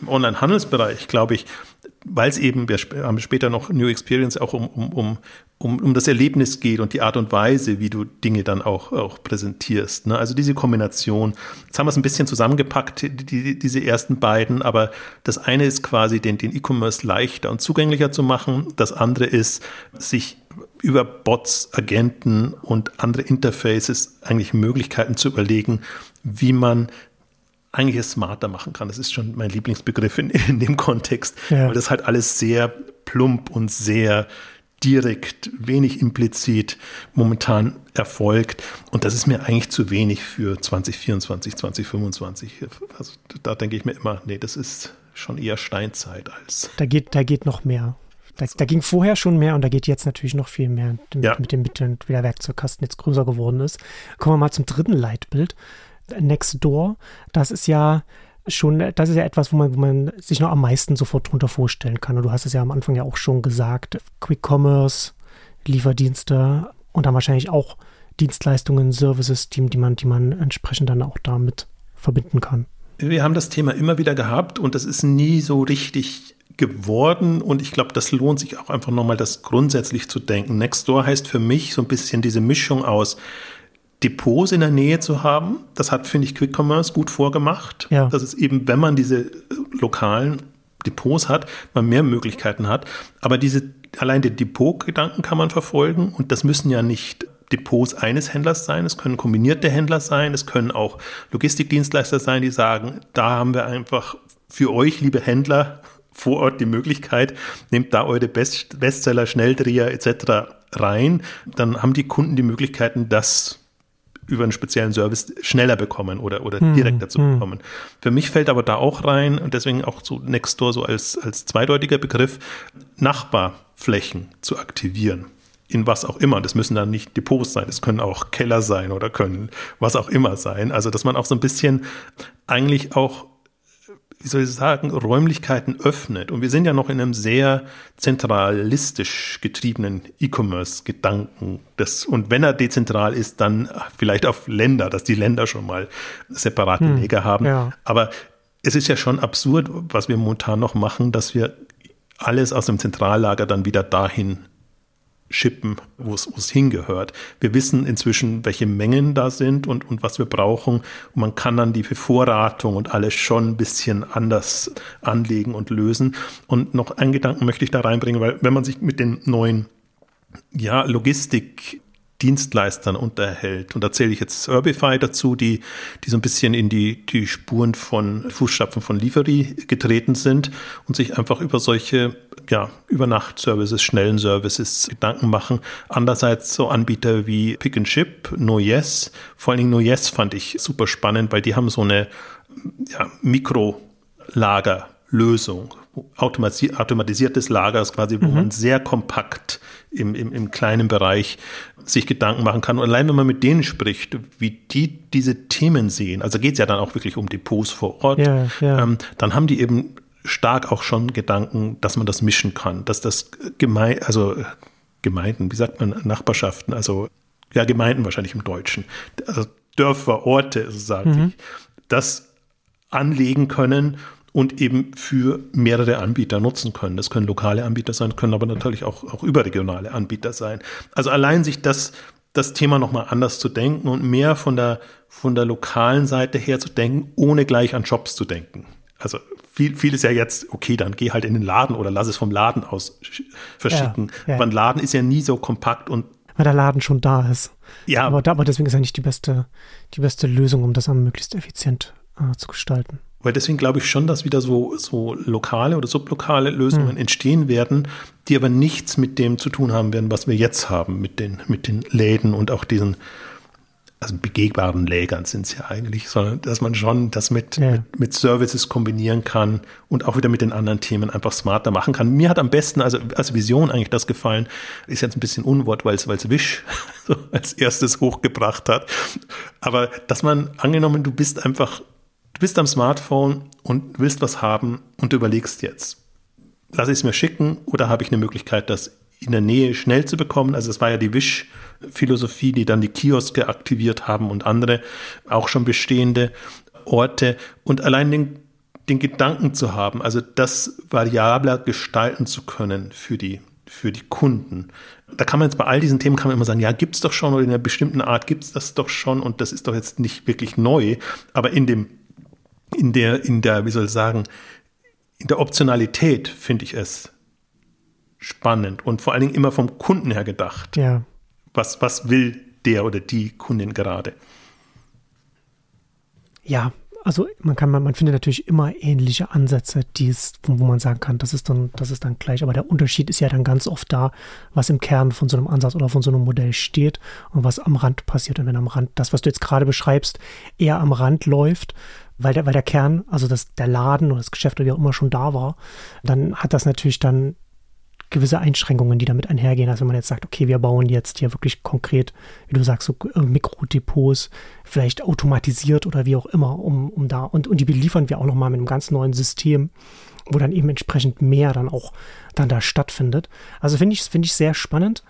im Online-Handelsbereich, glaube ich, weil es eben, wir haben später noch New Experience auch um, um, um, um, um das Erlebnis geht und die Art und Weise, wie du Dinge dann auch, auch präsentierst. Ne? Also diese Kombination. Jetzt haben wir es ein bisschen zusammengepackt, die, die, diese ersten beiden, aber das eine ist quasi, den, den E-Commerce leichter und zugänglicher zu machen. Das andere ist, sich über Bots, Agenten und andere Interfaces eigentlich Möglichkeiten zu überlegen, wie man eigentlich es smarter machen kann. Das ist schon mein Lieblingsbegriff in, in dem Kontext, ja. weil das halt alles sehr plump und sehr direkt, wenig implizit momentan erfolgt. Und das ist mir eigentlich zu wenig für 2024, 2025. Also da denke ich mir immer, nee, das ist schon eher Steinzeit als. Da geht, da geht noch mehr. Da, da, ging vorher schon mehr und da geht jetzt natürlich noch viel mehr mit, ja. mit dem Mitteln, wie der Werkzeugkasten jetzt größer geworden ist. Kommen wir mal zum dritten Leitbild. Nextdoor, das ist ja schon, das ist ja etwas, wo man, wo man sich noch am meisten sofort drunter vorstellen kann. Und du hast es ja am Anfang ja auch schon gesagt, Quick Commerce, Lieferdienste und dann wahrscheinlich auch Dienstleistungen, Services, die, die, man, die man entsprechend dann auch damit verbinden kann. Wir haben das Thema immer wieder gehabt und das ist nie so richtig geworden und ich glaube, das lohnt sich auch einfach nochmal, das grundsätzlich zu denken. Nextdoor heißt für mich so ein bisschen diese Mischung aus Depots in der Nähe zu haben. Das hat, finde ich, Quick Commerce gut vorgemacht. Ja. Das ist eben, wenn man diese lokalen Depots hat, man mehr Möglichkeiten hat. Aber diese, allein den Depot-Gedanken kann man verfolgen und das müssen ja nicht Depots eines Händlers sein, es können kombinierte Händler sein, es können auch Logistikdienstleister sein, die sagen, da haben wir einfach für euch, liebe Händler, <laughs> vor Ort die Möglichkeit, nehmt da eure Best Bestseller, Schnelldreher etc. rein, dann haben die Kunden die Möglichkeiten, das über einen speziellen Service schneller bekommen oder, oder hm, direkter zu hm. bekommen. Für mich fällt aber da auch rein und deswegen auch so Nextdoor so als, als zweideutiger Begriff, Nachbarflächen zu aktivieren in was auch immer. Das müssen dann nicht Depots sein, das können auch Keller sein oder können was auch immer sein. Also, dass man auch so ein bisschen eigentlich auch, wie soll ich sagen, Räumlichkeiten öffnet. Und wir sind ja noch in einem sehr zentralistisch getriebenen E-Commerce-Gedanken. Und wenn er dezentral ist, dann vielleicht auf Länder, dass die Länder schon mal separate hm, haben. Ja. Aber es ist ja schon absurd, was wir momentan noch machen, dass wir alles aus dem Zentrallager dann wieder dahin schippen, wo es, hingehört. Wir wissen inzwischen, welche Mengen da sind und, und was wir brauchen. Und man kann dann die Bevorratung und alles schon ein bisschen anders anlegen und lösen. Und noch einen Gedanken möchte ich da reinbringen, weil wenn man sich mit den neuen ja, Logistik Dienstleistern unterhält. Und da zähle ich jetzt Urbify dazu, die, die so ein bisschen in die, die Spuren von Fußstapfen von Liefery getreten sind und sich einfach über solche ja, Übernacht-Services, schnellen Services Gedanken machen. Andererseits so Anbieter wie Pick and Ship, NoYes, vor allen Dingen NoYes fand ich super spannend, weil die haben so eine ja, Mikrolagerlösung, automatisiertes Lager ist quasi, wo mhm. man sehr kompakt im, im, im kleinen Bereich sich Gedanken machen kann. Und allein wenn man mit denen spricht, wie die diese Themen sehen, also geht es ja dann auch wirklich um Depots vor Ort, ja, ja. Ähm, dann haben die eben stark auch schon Gedanken, dass man das mischen kann, dass das Geme also Gemeinden, wie sagt man, Nachbarschaften, also ja, Gemeinden wahrscheinlich im Deutschen, also Dörfer, Orte, sage mhm. ich, das anlegen können und eben für mehrere Anbieter nutzen können. Das können lokale Anbieter sein, können aber natürlich auch, auch überregionale Anbieter sein. Also allein sich das, das Thema nochmal anders zu denken und mehr von der, von der lokalen Seite her zu denken, ohne gleich an Jobs zu denken. Also viel, viel ist ja jetzt, okay, dann geh halt in den Laden oder lass es vom Laden aus verschicken. Ja, ja. Aber ein Laden ist ja nie so kompakt und weil der Laden schon da ist. Ja. Aber, aber deswegen ist er nicht die beste, die beste Lösung, um das am möglichst effizient äh, zu gestalten. Weil deswegen glaube ich schon, dass wieder so, so lokale oder sublokale Lösungen hm. entstehen werden, die aber nichts mit dem zu tun haben werden, was wir jetzt haben, mit den, mit den Läden und auch diesen, also begehbaren Lägern sind es ja eigentlich, sondern dass man schon das mit, ja. mit, mit, Services kombinieren kann und auch wieder mit den anderen Themen einfach smarter machen kann. Mir hat am besten, also als Vision eigentlich das gefallen, ist jetzt ein bisschen Unwort, weil es Wish <laughs> so als erstes hochgebracht hat. Aber dass man angenommen, du bist einfach Du bist am Smartphone und willst was haben und du überlegst jetzt, lasse ich es mir schicken oder habe ich eine Möglichkeit, das in der Nähe schnell zu bekommen? Also es war ja die Wish-Philosophie, die dann die Kioske aktiviert haben und andere auch schon bestehende Orte und allein den, den Gedanken zu haben, also das variabler gestalten zu können für die für die Kunden. Da kann man jetzt bei all diesen Themen kann man immer sagen, ja, gibt es doch schon oder in einer bestimmten Art gibt es das doch schon und das ist doch jetzt nicht wirklich neu, aber in dem in der, in der, wie soll ich sagen, in der Optionalität finde ich es spannend und vor allen Dingen immer vom Kunden her gedacht. Ja. Was, was will der oder die Kundin gerade? Ja, also man kann, man, man findet natürlich immer ähnliche Ansätze, die es, wo man sagen kann, das ist dann, das ist dann gleich. Aber der Unterschied ist ja dann ganz oft da, was im Kern von so einem Ansatz oder von so einem Modell steht und was am Rand passiert. Und wenn am Rand, das, was du jetzt gerade beschreibst, eher am Rand läuft, weil der, weil der Kern, also das, der Laden oder das Geschäft oder wie auch immer schon da war, dann hat das natürlich dann gewisse Einschränkungen, die damit einhergehen. Also wenn man jetzt sagt, okay, wir bauen jetzt hier wirklich konkret, wie du sagst, so äh, Mikrodepots, vielleicht automatisiert oder wie auch immer, um, um da, und, und die beliefern wir auch nochmal mit einem ganz neuen System, wo dann eben entsprechend mehr dann auch dann da stattfindet. Also finde ich, finde ich sehr spannend.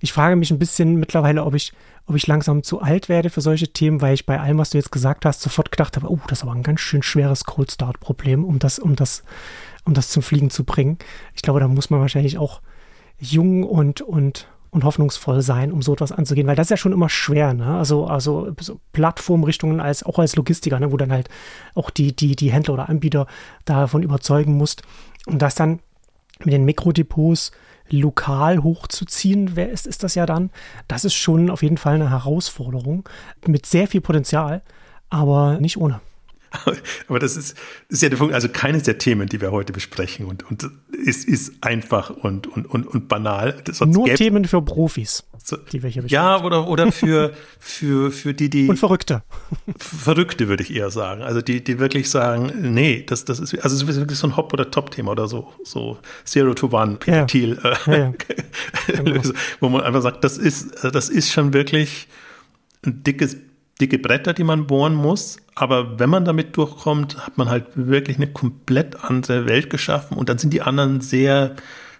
Ich frage mich ein bisschen mittlerweile, ob ich, ob ich langsam zu alt werde für solche Themen, weil ich bei allem, was du jetzt gesagt hast, sofort gedacht habe, oh, das ist aber ein ganz schön schweres Cold Start Problem, um das, um das, um das zum Fliegen zu bringen. Ich glaube, da muss man wahrscheinlich auch jung und, und, und hoffnungsvoll sein, um so etwas anzugehen, weil das ist ja schon immer schwer, ne? Also, also so Plattformrichtungen als auch als Logistiker, ne? wo dann halt auch die, die, die Händler oder Anbieter davon überzeugen musst. Und das dann mit den Mikrodepots lokal hochzuziehen, wer ist, ist das ja dann. Das ist schon auf jeden Fall eine Herausforderung mit sehr viel Potenzial, aber nicht ohne. <laughs> Aber das ist, ist ja der Punkt, also keines der Themen, die wir heute besprechen und, und ist, ist einfach und, und, und, und banal. Nur Themen für Profis, die wir hier besprechen. Ja, oder, oder für, <laughs> für, für die, die. Und Verrückte. Verrückte, würde ich eher sagen. Also die, die wirklich sagen, nee, das, das ist, also es ist wirklich so ein Hop- oder Top-Thema oder so, so Zero to One, ja, Thiel, äh, ja, ja. <laughs> Genau. wo man einfach sagt, das ist, das ist schon wirklich ein dickes dicke Bretter, die man bohren muss. Aber wenn man damit durchkommt, hat man halt wirklich eine komplett andere Welt geschaffen und dann sind die anderen sehr,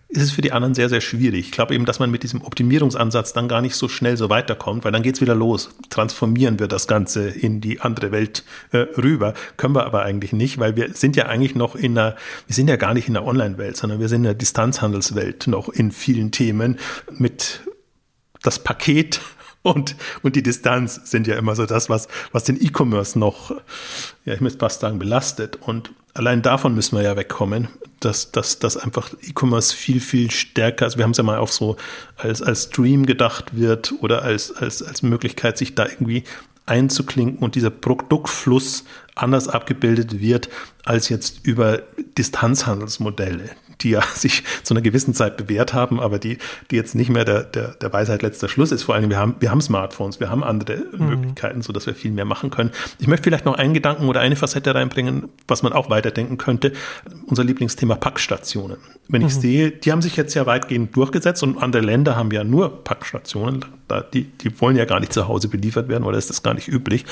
ist es für die anderen sehr, sehr schwierig. Ich glaube eben, dass man mit diesem Optimierungsansatz dann gar nicht so schnell so weiterkommt, weil dann geht's wieder los. Transformieren wir das Ganze in die andere Welt äh, rüber. Können wir aber eigentlich nicht, weil wir sind ja eigentlich noch in einer, wir sind ja gar nicht in der Online-Welt, sondern wir sind in der Distanzhandelswelt noch in vielen Themen mit das Paket und, und die Distanz sind ja immer so das, was, was den E-Commerce noch, ja, ich müsste fast sagen, belastet. Und allein davon müssen wir ja wegkommen, dass, dass, dass einfach E-Commerce viel, viel stärker, also wir haben es ja mal auch so als, als Stream gedacht wird oder als, als, als Möglichkeit, sich da irgendwie einzuklinken und dieser Produktfluss anders abgebildet wird als jetzt über Distanzhandelsmodelle die ja <laughs> sich zu einer gewissen Zeit bewährt haben, aber die, die jetzt nicht mehr der, der, der Weisheit letzter Schluss ist. Vor allem, wir haben, wir haben Smartphones, wir haben andere mhm. Möglichkeiten, so dass wir viel mehr machen können. Ich möchte vielleicht noch einen Gedanken oder eine Facette reinbringen, was man auch weiterdenken könnte. Unser Lieblingsthema Packstationen. Wenn ich mhm. sehe, die haben sich jetzt ja weitgehend durchgesetzt und andere Länder haben ja nur Packstationen. Die, die wollen ja gar nicht zu Hause beliefert werden oder ist das gar nicht üblich.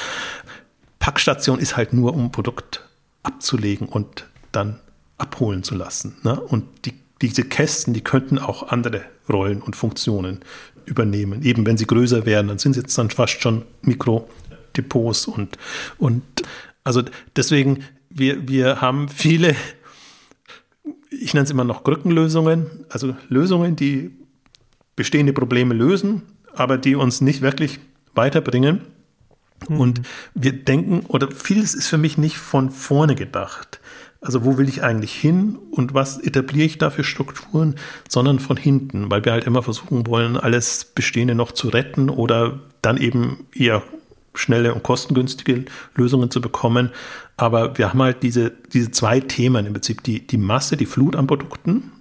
Packstation ist halt nur, um Produkt abzulegen und dann abholen zu lassen. Ne? Und die, diese Kästen, die könnten auch andere Rollen und Funktionen übernehmen. Eben wenn sie größer werden, dann sind sie jetzt dann fast schon Mikrodepots und, und also deswegen, wir, wir haben viele, ich nenne es immer noch Krückenlösungen, also Lösungen, die bestehende Probleme lösen, aber die uns nicht wirklich weiterbringen. Mhm. Und wir denken, oder vieles ist für mich nicht von vorne gedacht also wo will ich eigentlich hin und was etabliere ich da für Strukturen, sondern von hinten, weil wir halt immer versuchen wollen, alles Bestehende noch zu retten oder dann eben eher schnelle und kostengünstige Lösungen zu bekommen. Aber wir haben halt diese, diese zwei Themen im Prinzip, die, die Masse, die Flut an Produkten,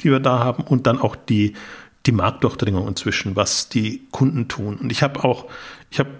die wir da haben und dann auch die, die Marktdurchdringung inzwischen, was die Kunden tun. Und ich habe auch, ich habe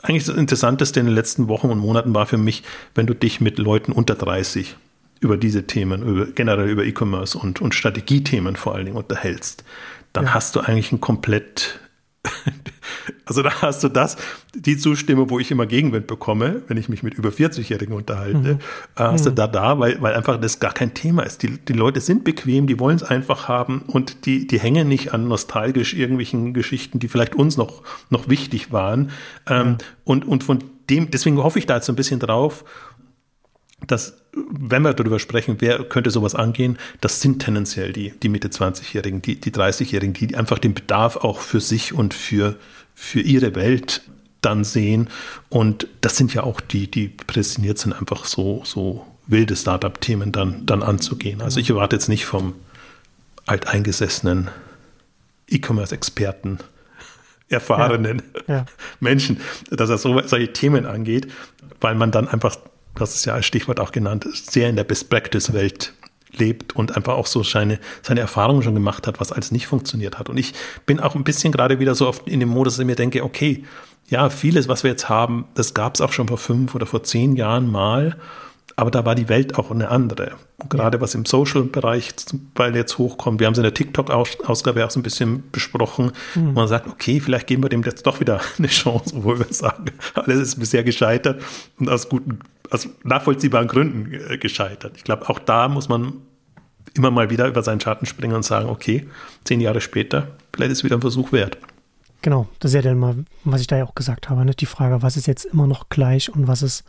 eigentlich das Interessanteste in den letzten Wochen und Monaten war für mich, wenn du dich mit Leuten unter 30 über diese Themen, über, generell über E-Commerce und, und Strategiethemen vor allen Dingen unterhältst, dann ja. hast du eigentlich ein komplett, <laughs> also da hast du das, die Zustimmung, wo ich immer Gegenwind bekomme, wenn ich mich mit über 40-Jährigen unterhalte, mhm. Äh, hast mhm. du da da, weil, weil einfach das gar kein Thema ist. Die, die Leute sind bequem, die wollen es einfach haben und die, die hängen nicht an nostalgisch irgendwelchen Geschichten, die vielleicht uns noch, noch wichtig waren. Ähm, ja. und, und von dem, deswegen hoffe ich da jetzt so ein bisschen drauf, dass wenn wir darüber sprechen, wer könnte sowas angehen, das sind tendenziell die, die Mitte 20-Jährigen, die, die 30-Jährigen, die einfach den Bedarf auch für sich und für, für ihre Welt dann sehen. Und das sind ja auch die, die prädestiniert sind, einfach so, so wilde Startup-Themen dann, dann anzugehen. Also ich erwarte jetzt nicht vom alteingesessenen E-Commerce-Experten, erfahrenen ja, ja. Menschen, dass er so, solche Themen angeht, weil man dann einfach das ist ja als Stichwort auch genannt, sehr in der Best-Practice-Welt lebt und einfach auch so seine, seine Erfahrungen schon gemacht hat, was alles nicht funktioniert hat. Und ich bin auch ein bisschen gerade wieder so oft in dem Modus, dass ich mir denke, okay, ja, vieles, was wir jetzt haben, das gab es auch schon vor fünf oder vor zehn Jahren mal. Aber da war die Welt auch eine andere. Und gerade was im Social-Bereich, weil jetzt hochkommt, wir haben es in der TikTok-Ausgabe auch so ein bisschen besprochen, mhm. man sagt, okay, vielleicht geben wir dem jetzt doch wieder <laughs> eine Chance, obwohl wir sagen, <laughs> alles ist bisher gescheitert und aus guten, aus nachvollziehbaren Gründen äh, gescheitert. Ich glaube, auch da muss man immer mal wieder über seinen Schatten springen und sagen, okay, zehn Jahre später, vielleicht ist es wieder ein Versuch wert. Genau, das ist ja dann mal, was ich da ja auch gesagt habe, ne? die Frage, was ist jetzt immer noch gleich und was ist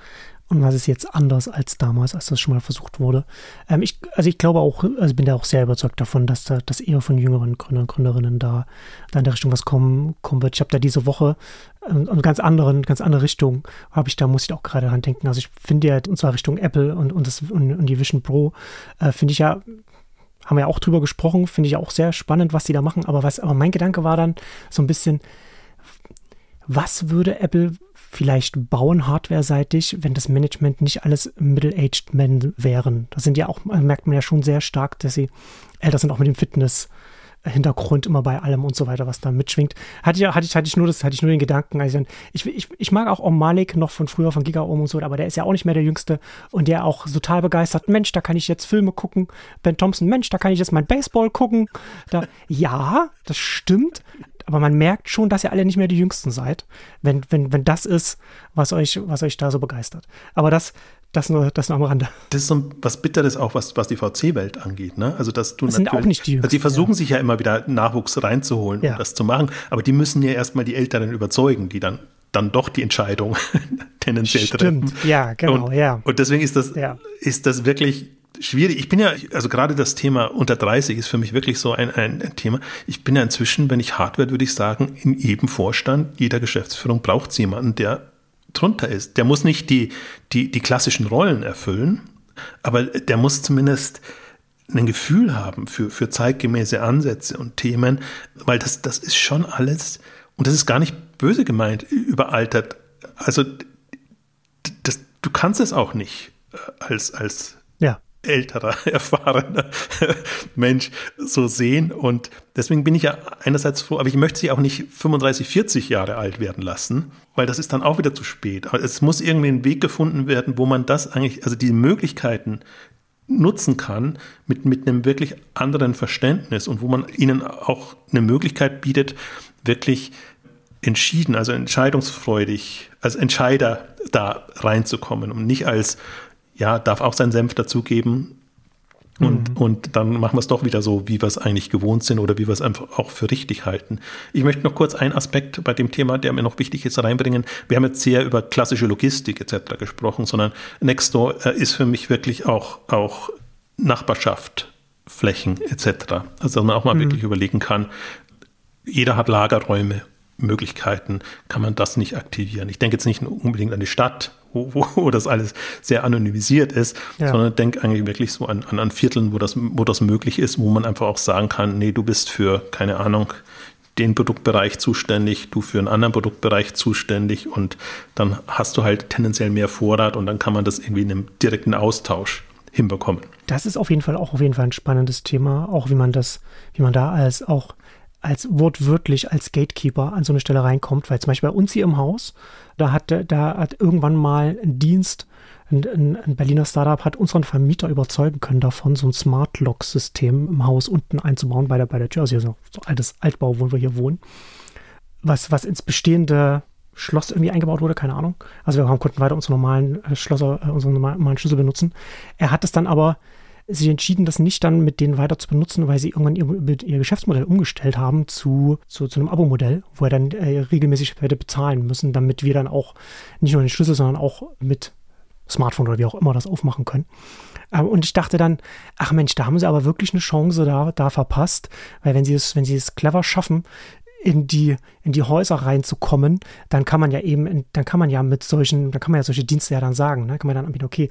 und was ist jetzt anders als damals, als das schon mal versucht wurde. Ähm, ich, also ich glaube auch, also bin da auch sehr überzeugt davon, dass da dass eher von jüngeren Gründern und Gründerinnen da, da in der Richtung was kommen, kommen wird. Ich habe da diese Woche ähm, in ganz anderen, ganz andere Richtung habe ich da, muss ich auch gerade dran denken. Also ich finde ja, und zwar Richtung Apple und, und, das, und, und die Vision Pro, äh, finde ich ja, haben wir ja auch drüber gesprochen, finde ich auch sehr spannend, was die da machen. Aber was, aber mein Gedanke war dann so ein bisschen, was würde Apple vielleicht bauen, hardware-seitig, wenn das Management nicht alles Middle-Aged Men wären. Das sind ja auch, merkt man ja schon sehr stark, dass sie älter sind, auch mit dem Fitness. Hintergrund immer bei allem und so weiter, was da mitschwingt. Hatte ich, hatte ich, hatte ich nur das, hatte ich nur den Gedanken, also ich, ich, ich mag auch Om Malik noch von früher, von Giga Om und so, aber der ist ja auch nicht mehr der Jüngste und der auch total begeistert, Mensch, da kann ich jetzt Filme gucken. Ben Thompson, Mensch, da kann ich jetzt mein Baseball gucken. Da, ja, das stimmt, aber man merkt schon, dass ihr alle nicht mehr die Jüngsten seid, wenn, wenn, wenn das ist, was euch, was euch da so begeistert. Aber das, das nur, das nur am Rande. Das ist so was Bitteres auch, was, was die VC-Welt angeht, ne? Also, dass du das sind auch nicht die Jüngsten. Also die versuchen ja. sich ja immer wieder Nachwuchs reinzuholen, um ja. das zu machen. Aber die müssen ja erstmal die Älteren überzeugen, die dann dann doch die Entscheidung <laughs> tendenziell Stimmt. treffen. Ja, genau, und, ja. Und deswegen ist das, ja. ist das wirklich schwierig. Ich bin ja, also gerade das Thema unter 30 ist für mich wirklich so ein, ein, Thema. Ich bin ja inzwischen, wenn ich hart werde, würde ich sagen, in jedem Vorstand, jeder Geschäftsführung braucht es jemanden, der drunter ist. Der muss nicht die, die, die klassischen Rollen erfüllen, aber der muss zumindest ein Gefühl haben für, für zeitgemäße Ansätze und Themen, weil das, das ist schon alles, und das ist gar nicht böse gemeint, überaltert. Also das, du kannst es auch nicht äh, als, als ja älterer, <laughs> erfahrener <laughs> Mensch so sehen. Und deswegen bin ich ja einerseits froh, aber ich möchte sie auch nicht 35, 40 Jahre alt werden lassen, weil das ist dann auch wieder zu spät. Aber es muss irgendwie ein Weg gefunden werden, wo man das eigentlich, also die Möglichkeiten nutzen kann mit, mit einem wirklich anderen Verständnis und wo man ihnen auch eine Möglichkeit bietet, wirklich entschieden, also entscheidungsfreudig, als Entscheider da reinzukommen und nicht als ja, darf auch seinen Senf dazugeben. Und, mhm. und dann machen wir es doch wieder so, wie wir es eigentlich gewohnt sind oder wie wir es einfach auch für richtig halten. Ich möchte noch kurz einen Aspekt bei dem Thema, der mir noch wichtig ist, reinbringen. Wir haben jetzt sehr über klassische Logistik etc. gesprochen, sondern Nextdoor äh, ist für mich wirklich auch, auch Nachbarschaft, Flächen etc. Also dass man auch mal mhm. wirklich überlegen kann, jeder hat Lagerräume, Möglichkeiten, kann man das nicht aktivieren. Ich denke jetzt nicht unbedingt an die Stadt wo, wo das alles sehr anonymisiert ist, ja. sondern denk eigentlich wirklich so an, an, an Vierteln, wo das, wo das möglich ist, wo man einfach auch sagen kann, nee, du bist für, keine Ahnung, den Produktbereich zuständig, du für einen anderen Produktbereich zuständig und dann hast du halt tendenziell mehr Vorrat und dann kann man das irgendwie in einem direkten Austausch hinbekommen. Das ist auf jeden Fall auch auf jeden Fall ein spannendes Thema, auch wie man das, wie man da als auch als wortwörtlich als Gatekeeper an so eine Stelle reinkommt, weil zum Beispiel bei uns hier im Haus, da hat, da hat irgendwann mal ein Dienst, ein, ein, ein Berliner Startup hat unseren Vermieter überzeugen können davon, so ein Smart Lock System im Haus unten einzubauen bei der, bei der Tür, also so, altes Altbau, wo wir hier wohnen, was, was ins bestehende Schloss irgendwie eingebaut wurde, keine Ahnung. Also wir konnten weiter unsere normalen äh, Schlösser, äh, unsere normalen Schlüssel benutzen. Er hat es dann aber sich entschieden, das nicht dann mit denen weiter zu benutzen, weil sie irgendwann ihr, ihr Geschäftsmodell umgestellt haben zu, zu, zu einem Abo-Modell, wo er dann äh, regelmäßig hätte bezahlen müssen, damit wir dann auch nicht nur den Schlüssel, sondern auch mit Smartphone oder wie auch immer das aufmachen können. Ähm, und ich dachte dann, ach Mensch, da haben sie aber wirklich eine Chance da, da verpasst, weil wenn sie es, wenn sie es clever schaffen, in die, in die Häuser reinzukommen, dann kann man ja eben, dann kann man ja mit solchen, dann kann man ja solche Dienste ja dann sagen, ne? kann man dann anbieten, okay,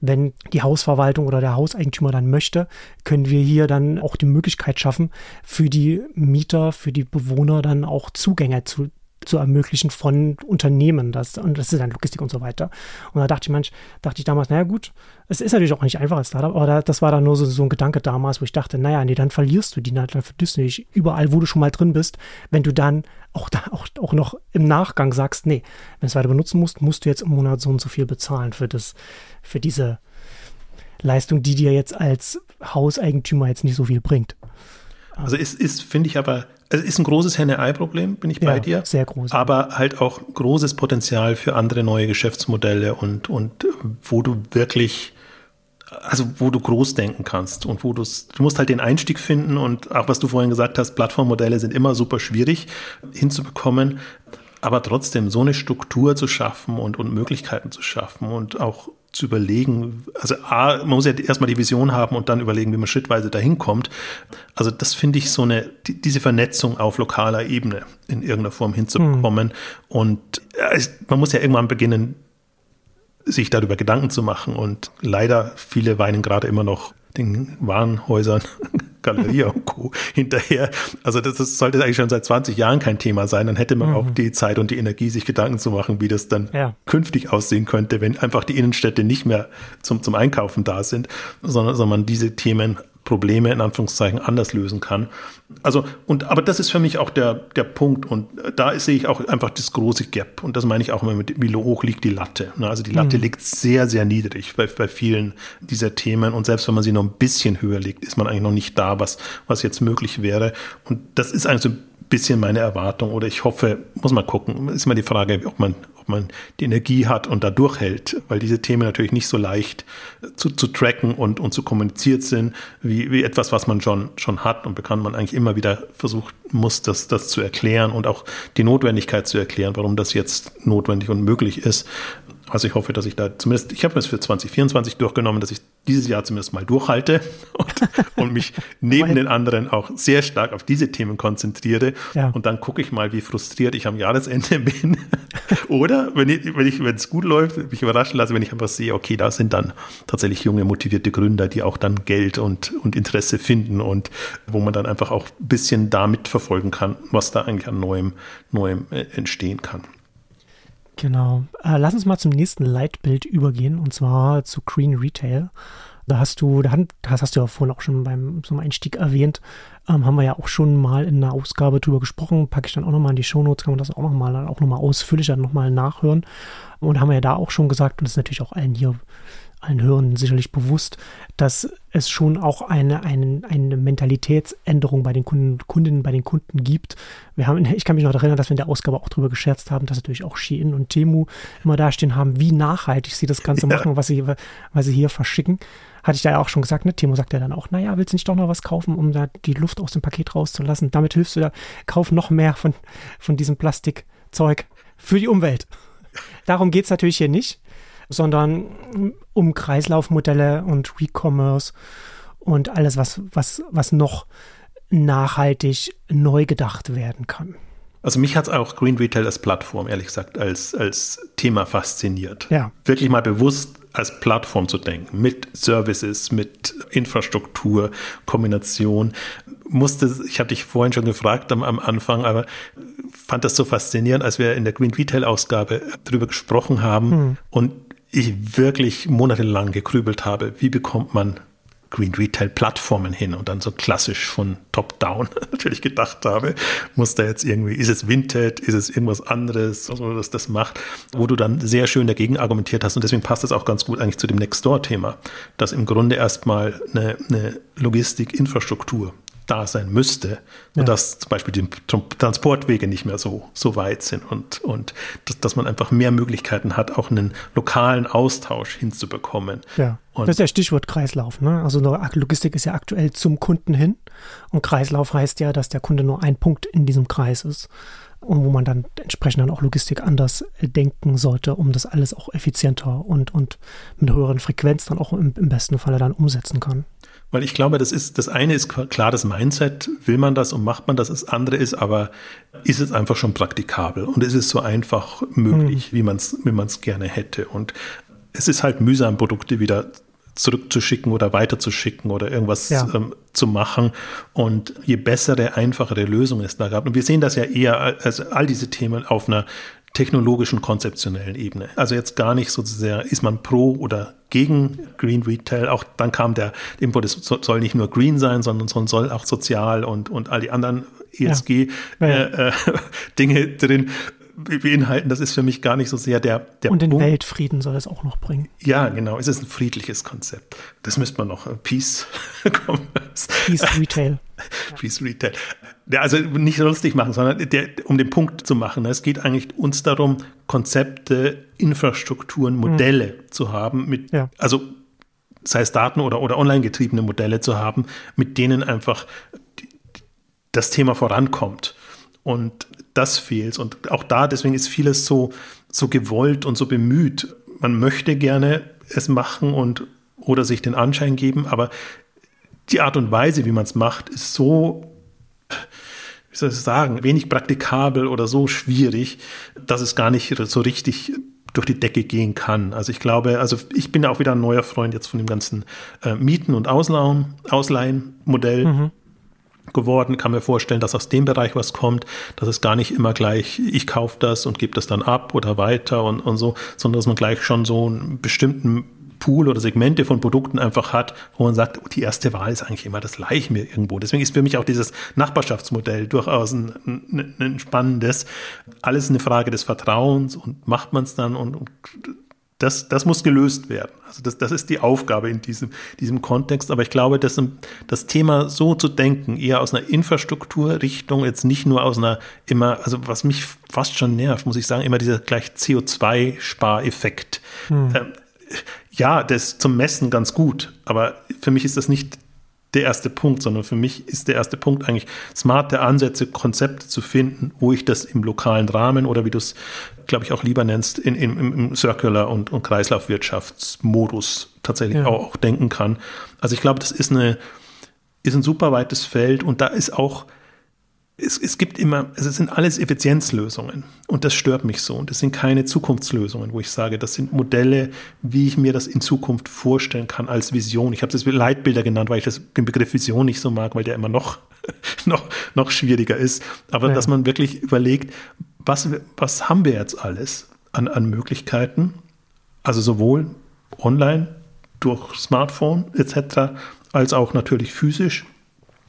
wenn die Hausverwaltung oder der Hauseigentümer dann möchte, können wir hier dann auch die Möglichkeit schaffen, für die Mieter, für die Bewohner dann auch Zugänge zu zu ermöglichen von Unternehmen. Das, und das ist dann Logistik und so weiter. Und da dachte ich, manch, dachte ich damals, naja gut, es ist natürlich auch nicht einfach als Startup, aber das war dann nur so, so ein Gedanke damals, wo ich dachte, naja, nee, dann verlierst du die, dann verlierst du dich überall, wo du schon mal drin bist, wenn du dann auch, da, auch, auch noch im Nachgang sagst, nee, wenn du es weiter benutzen musst, musst du jetzt im Monat so und so viel bezahlen für das, für diese Leistung, die dir jetzt als Hauseigentümer jetzt nicht so viel bringt. Also es ist, finde ich aber, es ist ein großes Henne-Ei-Problem, bin ich bei ja, dir. Sehr groß. Aber halt auch großes Potenzial für andere neue Geschäftsmodelle und, und wo du wirklich, also wo du groß denken kannst und wo du du musst halt den Einstieg finden und auch was du vorhin gesagt hast, Plattformmodelle sind immer super schwierig hinzubekommen. Aber trotzdem so eine Struktur zu schaffen und, und Möglichkeiten zu schaffen und auch zu überlegen, also A, man muss ja erstmal die Vision haben und dann überlegen, wie man schrittweise dahin kommt. Also das finde ich so eine, die, diese Vernetzung auf lokaler Ebene in irgendeiner Form hinzubekommen. Hm. Und man muss ja irgendwann beginnen, sich darüber Gedanken zu machen. Und leider viele weinen gerade immer noch den Warenhäusern, Galeria <laughs> und Co. hinterher. Also das, das, sollte eigentlich schon seit 20 Jahren kein Thema sein. Dann hätte man mhm. auch die Zeit und die Energie, sich Gedanken zu machen, wie das dann ja. künftig aussehen könnte, wenn einfach die Innenstädte nicht mehr zum, zum Einkaufen da sind, sondern, sondern man diese Themen Probleme in Anführungszeichen anders lösen kann. Also, und, aber das ist für mich auch der, der Punkt und da sehe ich auch einfach das große Gap und das meine ich auch immer mit, wie hoch liegt die Latte. Ne? Also die Latte mhm. liegt sehr, sehr niedrig bei, bei vielen dieser Themen und selbst wenn man sie noch ein bisschen höher legt, ist man eigentlich noch nicht da, was, was jetzt möglich wäre. Und das ist eigentlich so ein bisschen meine Erwartung oder ich hoffe, muss man gucken, ist immer die Frage, ob man, ob man die Energie hat und da durchhält, weil diese Themen natürlich nicht so leicht zu, zu tracken und, und zu kommuniziert sind, wie, wie etwas, was man schon, schon hat und bekannt man eigentlich immer wieder versucht muss, das, das zu erklären und auch die Notwendigkeit zu erklären, warum das jetzt notwendig und möglich ist. Also ich hoffe, dass ich da zumindest, ich habe das für 2024 durchgenommen, dass ich dieses Jahr zumindest mal durchhalte <laughs> und, und mich neben den anderen auch sehr stark auf diese Themen konzentriere. Ja. Und dann gucke ich mal, wie frustriert ich am Jahresende <laughs> bin. Oder wenn ich, wenn ich, wenn es gut läuft, mich überraschen lasse, wenn ich einfach sehe, okay, da sind dann tatsächlich junge, motivierte Gründer, die auch dann Geld und, und Interesse finden und wo man dann einfach auch ein bisschen damit verfolgen kann, was da eigentlich an Neuem, Neuem äh, entstehen kann. Genau. Äh, lass uns mal zum nächsten Leitbild übergehen und zwar zu Green Retail. Da hast du, da das hast du ja vorhin auch schon beim zum Einstieg erwähnt, ähm, haben wir ja auch schon mal in einer Ausgabe drüber gesprochen. Packe ich dann auch nochmal in die Shownotes, kann man das auch nochmal, auch nochmal ausführlicher nochmal nachhören. Und haben wir ja da auch schon gesagt, und das ist natürlich auch allen hier allen Hörern sicherlich bewusst, dass es schon auch eine, eine, eine Mentalitätsänderung bei den Kunden, Kundinnen, bei den Kunden gibt. Wir haben, ich kann mich noch erinnern, dass wir in der Ausgabe auch darüber gescherzt haben, dass natürlich auch Shein und Temu immer dastehen haben, wie nachhaltig sie das Ganze <laughs> ja. machen, was sie, was sie hier verschicken. Hatte ich da ja auch schon gesagt, ne? Timo sagt ja dann auch, naja, willst du nicht doch noch was kaufen, um da die Luft aus dem Paket rauszulassen? Damit hilfst du da, kauf noch mehr von, von diesem Plastikzeug für die Umwelt. Darum geht es natürlich hier nicht sondern um Kreislaufmodelle und Recommerce und alles, was, was, was noch nachhaltig neu gedacht werden kann. Also mich hat es auch Green Retail als Plattform, ehrlich gesagt, als, als Thema fasziniert. Ja. Wirklich mal bewusst als Plattform zu denken, mit Services, mit Infrastruktur, Kombination. Musste, ich hatte dich vorhin schon gefragt am, am Anfang, aber fand das so faszinierend, als wir in der Green Retail Ausgabe darüber gesprochen haben hm. und ich wirklich monatelang gegrübelt habe, wie bekommt man Green Retail Plattformen hin? Und dann so klassisch von Top-Down <laughs> natürlich gedacht habe, muss da jetzt irgendwie, ist es Vinted, ist es irgendwas anderes, also das macht, wo du dann sehr schön dagegen argumentiert hast. Und deswegen passt das auch ganz gut eigentlich zu dem Nextdoor-Thema, dass im Grunde erstmal eine, eine Logistik-Infrastruktur da sein müsste, ja. dass zum Beispiel die Transportwege nicht mehr so, so weit sind und, und dass, dass man einfach mehr Möglichkeiten hat, auch einen lokalen Austausch hinzubekommen. Ja. Und das ist ja Stichwort Kreislauf. Ne? Also Logistik ist ja aktuell zum Kunden hin und Kreislauf heißt ja, dass der Kunde nur ein Punkt in diesem Kreis ist und wo man dann entsprechend dann auch Logistik anders denken sollte, um das alles auch effizienter und, und mit höheren Frequenz dann auch im, im besten Falle dann umsetzen kann. Weil ich glaube, das ist, das eine ist klar das Mindset, will man das und macht man das, das andere ist aber, ist es einfach schon praktikabel und ist es so einfach möglich, mhm. wie man es wie man's gerne hätte. Und es ist halt mühsam, Produkte wieder zurückzuschicken oder weiterzuschicken oder irgendwas ja. ähm, zu machen. Und je bessere, einfachere Lösungen es da gab. Und wir sehen das ja eher als all diese Themen auf einer technologischen, konzeptionellen Ebene. Also jetzt gar nicht so sehr, ist man pro oder gegen Green Retail. Auch dann kam der Input, es soll nicht nur green sein, sondern soll auch sozial und, und all die anderen ESG-Dinge ja. äh, äh, <laughs> drin beinhalten. Das ist für mich gar nicht so sehr der, der Und den Punkt. Weltfrieden soll es auch noch bringen. Ja, genau. Es ist ein friedliches Konzept. Das müsste man noch. Äh, Peace <laughs> Commerce. Peace Retail. <laughs> Peace Retail. Ja, also nicht lustig machen, sondern der, um den Punkt zu machen. Es geht eigentlich uns darum, Konzepte, Infrastrukturen, Modelle hm. zu haben, mit, ja. also sei es Daten oder, oder online getriebene Modelle zu haben, mit denen einfach das Thema vorankommt. Und das fehlt. Und auch da, deswegen ist vieles so, so gewollt und so bemüht. Man möchte gerne es machen und oder sich den Anschein geben, aber die Art und Weise, wie man es macht, ist so, wie soll ich sagen, wenig praktikabel oder so schwierig, dass es gar nicht so richtig durch die Decke gehen kann. Also ich glaube, also ich bin auch wieder ein neuer Freund jetzt von dem ganzen äh, Mieten- und Ausleihen, Ausleihen-Modell. Mhm geworden. Kann mir vorstellen, dass aus dem Bereich was kommt, dass es gar nicht immer gleich, ich kaufe das und gebe das dann ab oder weiter und, und so, sondern dass man gleich schon so einen bestimmten Pool oder Segmente von Produkten einfach hat, wo man sagt, die erste Wahl ist eigentlich immer das gleiche mir irgendwo. Deswegen ist für mich auch dieses Nachbarschaftsmodell durchaus ein, ein, ein spannendes. Alles eine Frage des Vertrauens und macht man es dann und, und das, das muss gelöst werden. Also das, das ist die Aufgabe in diesem, diesem Kontext. Aber ich glaube, dass das Thema so zu denken, eher aus einer Infrastrukturrichtung, jetzt nicht nur aus einer immer, also was mich fast schon nervt, muss ich sagen, immer dieser gleich CO2-Spareffekt. Hm. Ähm, ja, das ist zum Messen ganz gut, aber für mich ist das nicht der erste Punkt, sondern für mich ist der erste Punkt eigentlich smarte Ansätze, Konzepte zu finden, wo ich das im lokalen Rahmen oder wie du es, glaube ich, auch lieber nennst, in, in, im Circular- und, und Kreislaufwirtschaftsmodus tatsächlich ja. auch, auch denken kann. Also ich glaube, das ist eine, ist ein super weites Feld und da ist auch es, es gibt immer, es sind alles Effizienzlösungen und das stört mich so. Und das sind keine Zukunftslösungen, wo ich sage, das sind Modelle, wie ich mir das in Zukunft vorstellen kann als Vision. Ich habe das Leitbilder genannt, weil ich das, den Begriff Vision nicht so mag, weil der immer noch, <laughs> noch, noch schwieriger ist. Aber ja. dass man wirklich überlegt, was, was haben wir jetzt alles an, an Möglichkeiten? Also sowohl online, durch Smartphone etc., als auch natürlich physisch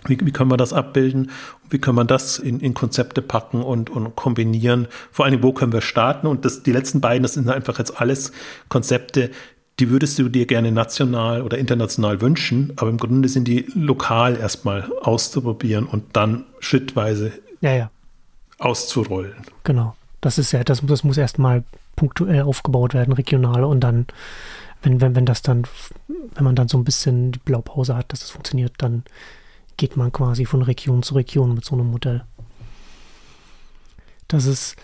wie, wie können wir das abbilden? Wie können wir das in, in Konzepte packen und, und kombinieren? Vor allem, wo können wir starten? Und das, die letzten beiden, das sind einfach jetzt alles Konzepte, die würdest du dir gerne national oder international wünschen, aber im Grunde sind die lokal erstmal auszuprobieren und dann schrittweise ja, ja. auszurollen. Genau. Das ist ja, das, das muss erstmal punktuell aufgebaut werden, regional und dann, wenn, wenn, wenn das dann, wenn man dann so ein bisschen die Blaupause hat, dass das funktioniert, dann geht man quasi von Region zu Region mit so einem Modell. Das ist,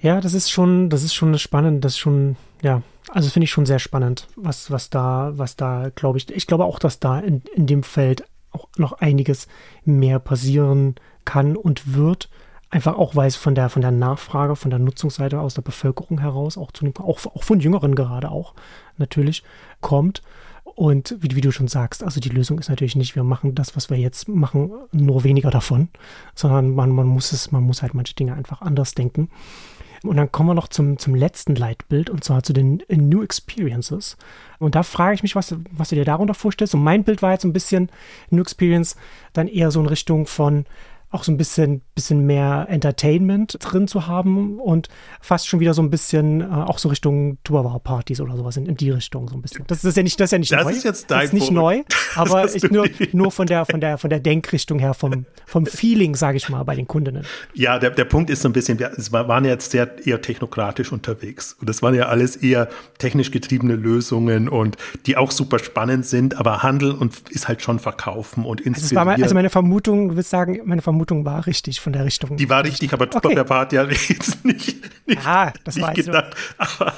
ja, das ist schon, das ist schon spannend, das ist schon, ja, also finde ich schon sehr spannend, was, was da, was da, glaube ich, ich glaube auch, dass da in, in dem Feld auch noch einiges mehr passieren kann und wird. Einfach auch, weil es von der, von der Nachfrage, von der Nutzungsseite aus der Bevölkerung heraus, auch, zu auch, auch von Jüngeren gerade auch natürlich kommt. Und wie, wie, du schon sagst, also die Lösung ist natürlich nicht, wir machen das, was wir jetzt machen, nur weniger davon, sondern man, man muss es, man muss halt manche Dinge einfach anders denken. Und dann kommen wir noch zum, zum letzten Leitbild und zwar zu den New Experiences. Und da frage ich mich, was, was du dir darunter vorstellst. Und mein Bild war jetzt ein bisschen New Experience dann eher so in Richtung von, auch so ein bisschen, bisschen mehr Entertainment drin zu haben und fast schon wieder so ein bisschen äh, auch so Richtung Tupperware-Partys oder sowas in, in, die Richtung so ein bisschen. Das ist ja nicht, das ist ja nicht das neu. Ist jetzt dein das ist nicht neu, <laughs> aber ich, nur, nur von der, von der, von der Denkrichtung her, vom, vom Feeling, sage ich mal, bei den Kundinnen. Ja, der, der Punkt ist so ein bisschen, wir waren ja jetzt sehr eher technokratisch unterwegs und das waren ja alles eher technisch getriebene Lösungen und die auch super spannend sind, aber Handel und ist halt schon verkaufen und inspirieren. Also, mal, also meine Vermutung, du willst sagen, meine Vermutung Vermutung war richtig von der Richtung. Die war richtig, aber okay. der hat ja <laughs> jetzt nicht, nicht, ja, das nicht war gedacht. So. Aber,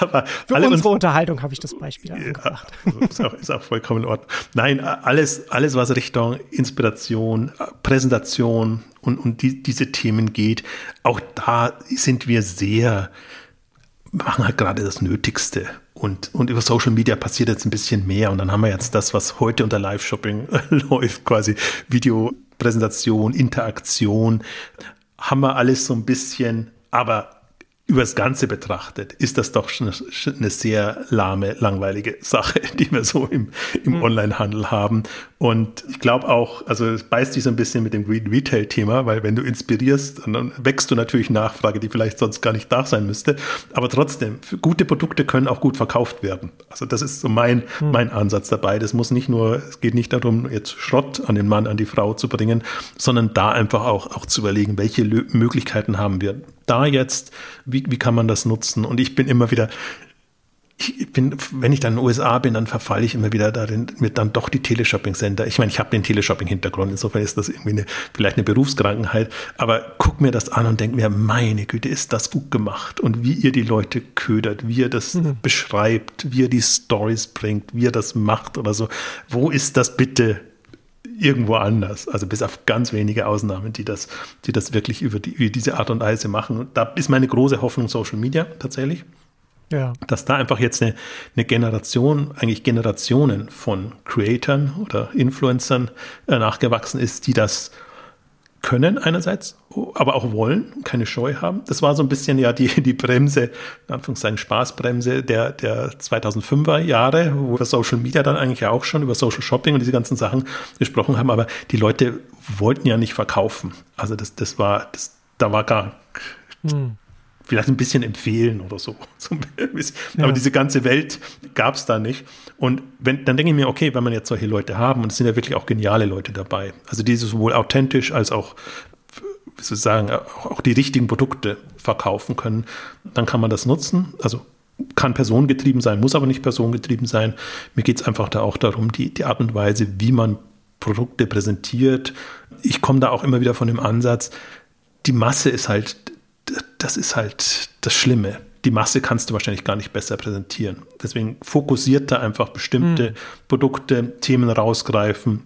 aber Für unsere Unterhaltung habe ich das Beispiel ja, angebracht. <laughs> Also ist, auch, ist auch vollkommen in Ordnung. Nein, alles, alles was Richtung Inspiration, Präsentation und, und die, diese Themen geht, auch da sind wir sehr, machen halt gerade das Nötigste. Und, und über Social Media passiert jetzt ein bisschen mehr. Und dann haben wir jetzt das, was heute unter Live-Shopping <laughs> läuft, quasi Videopräsentation, Interaktion. Haben wir alles so ein bisschen, aber übers Ganze betrachtet, ist das doch schon eine sehr lahme, langweilige Sache, <laughs> die wir so im, im mhm. Onlinehandel haben. Und ich glaube auch, also es beißt sich so ein bisschen mit dem Green Retail-Thema, weil wenn du inspirierst, dann wächst du natürlich Nachfrage, die vielleicht sonst gar nicht da sein müsste. Aber trotzdem, gute Produkte können auch gut verkauft werden. Also das ist so mein, mhm. mein Ansatz dabei. Das muss nicht nur, es geht nicht darum, jetzt Schrott an den Mann, an die Frau zu bringen, sondern da einfach auch, auch zu überlegen, welche Möglichkeiten haben wir da jetzt, wie, wie kann man das nutzen? Und ich bin immer wieder, ich bin, wenn ich dann in den USA bin, dann verfalle ich immer wieder darin, mit dann doch die Teleshopping-Center. Ich meine, ich habe den Teleshopping-Hintergrund, insofern ist das irgendwie eine, vielleicht eine Berufskrankheit, aber guck mir das an und denk mir, meine Güte, ist das gut gemacht und wie ihr die Leute ködert, wie ihr das mhm. beschreibt, wie ihr die Stories bringt, wie ihr das macht oder so. Wo ist das bitte irgendwo anders. Also bis auf ganz wenige Ausnahmen, die das, die das wirklich über, die, über diese Art und Weise machen. Und da ist meine große Hoffnung Social Media tatsächlich. Ja. Dass da einfach jetzt eine, eine Generation, eigentlich Generationen von Creatoren oder Influencern äh, nachgewachsen ist, die das können einerseits, aber auch wollen, keine Scheu haben. Das war so ein bisschen ja die, die Bremse, in Anführungszeichen Spaßbremse der, der 2005er Jahre, wo wir Social Media dann eigentlich auch schon über Social Shopping und diese ganzen Sachen gesprochen haben, aber die Leute wollten ja nicht verkaufen. Also das, das war, das, da war gar, hm vielleicht ein bisschen empfehlen oder so. <laughs> Aber ja. diese ganze Welt gab es da nicht. Und wenn, dann denke ich mir, okay, wenn man jetzt solche Leute haben, und es sind ja wirklich auch geniale Leute dabei, also die sowohl authentisch als auch sozusagen auch, auch die richtigen Produkte verkaufen können, dann kann man das nutzen. Also kann personengetrieben sein, muss aber nicht personengetrieben sein. Mir geht es einfach da auch darum, die, die Art und Weise, wie man Produkte präsentiert. Ich komme da auch immer wieder von dem Ansatz, die Masse ist halt das ist halt das Schlimme. Die Masse kannst du wahrscheinlich gar nicht besser präsentieren. Deswegen fokussiert da einfach bestimmte mhm. Produkte, Themen rausgreifen,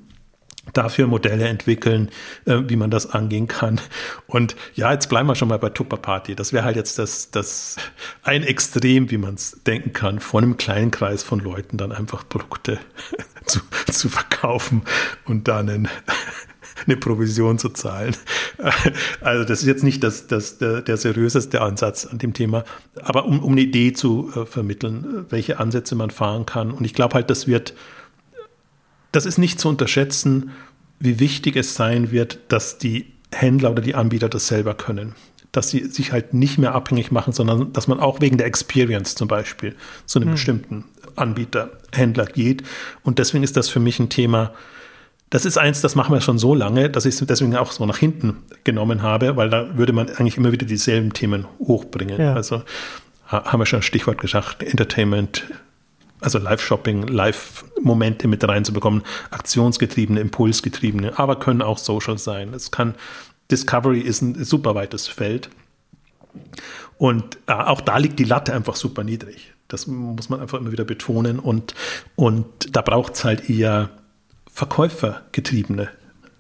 dafür Modelle entwickeln, äh, wie man das angehen kann. Und ja, jetzt bleiben wir schon mal bei Tupper Party. Das wäre halt jetzt das, das ein Extrem, wie man es denken kann, von einem kleinen Kreis von Leuten dann einfach Produkte <laughs> zu, zu verkaufen und dann einen <laughs> eine Provision zu zahlen. <laughs> Also das ist jetzt nicht das, das, der, der seriöseste Ansatz an dem Thema, aber um, um eine Idee zu äh, vermitteln, welche Ansätze man fahren kann. Und ich glaube halt, das wird, das ist nicht zu unterschätzen, wie wichtig es sein wird, dass die Händler oder die Anbieter das selber können. Dass sie sich halt nicht mehr abhängig machen, sondern dass man auch wegen der Experience zum Beispiel zu einem hm. bestimmten Anbieter, Händler geht. Und deswegen ist das für mich ein Thema, das ist eins, das machen wir schon so lange, dass ich es deswegen auch so nach hinten genommen habe, weil da würde man eigentlich immer wieder dieselben Themen hochbringen. Ja. Also haben wir schon ein Stichwort gesagt, Entertainment, also Live-Shopping, Live-Momente mit reinzubekommen, aktionsgetriebene, impulsgetriebene, aber können auch Social sein. Es kann, Discovery ist ein super weites Feld. Und äh, auch da liegt die Latte einfach super niedrig. Das muss man einfach immer wieder betonen. Und, und da braucht es halt eher verkäufergetriebene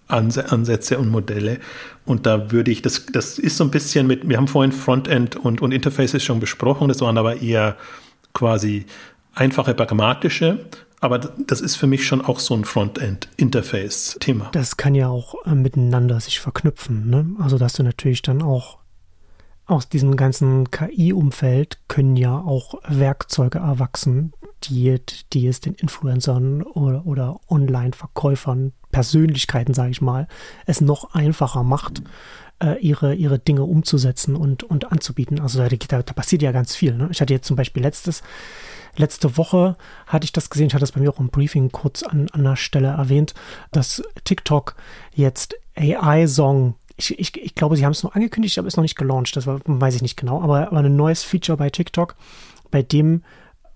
Ansätze und Modelle. Und da würde ich, das, das ist so ein bisschen mit, wir haben vorhin Frontend und, und Interfaces schon besprochen, das waren aber eher quasi einfache pragmatische, aber das ist für mich schon auch so ein Frontend-Interface-Thema. Das kann ja auch äh, miteinander sich verknüpfen. Ne? Also, dass du natürlich dann auch aus diesem ganzen KI-Umfeld können ja auch Werkzeuge erwachsen, die, die es den Influencern oder, oder Online-Verkäufern, Persönlichkeiten, sage ich mal, es noch einfacher macht, äh, ihre, ihre Dinge umzusetzen und, und anzubieten. Also da, da, da passiert ja ganz viel. Ne? Ich hatte jetzt zum Beispiel letztes, letzte Woche hatte ich das gesehen, ich hatte das bei mir auch im Briefing kurz an, an der Stelle erwähnt, dass TikTok jetzt AI-Song ich, ich, ich, glaube, sie haben es noch angekündigt, aber ist noch nicht gelauncht. Das war, weiß ich nicht genau. Aber, aber ein neues Feature bei TikTok, bei dem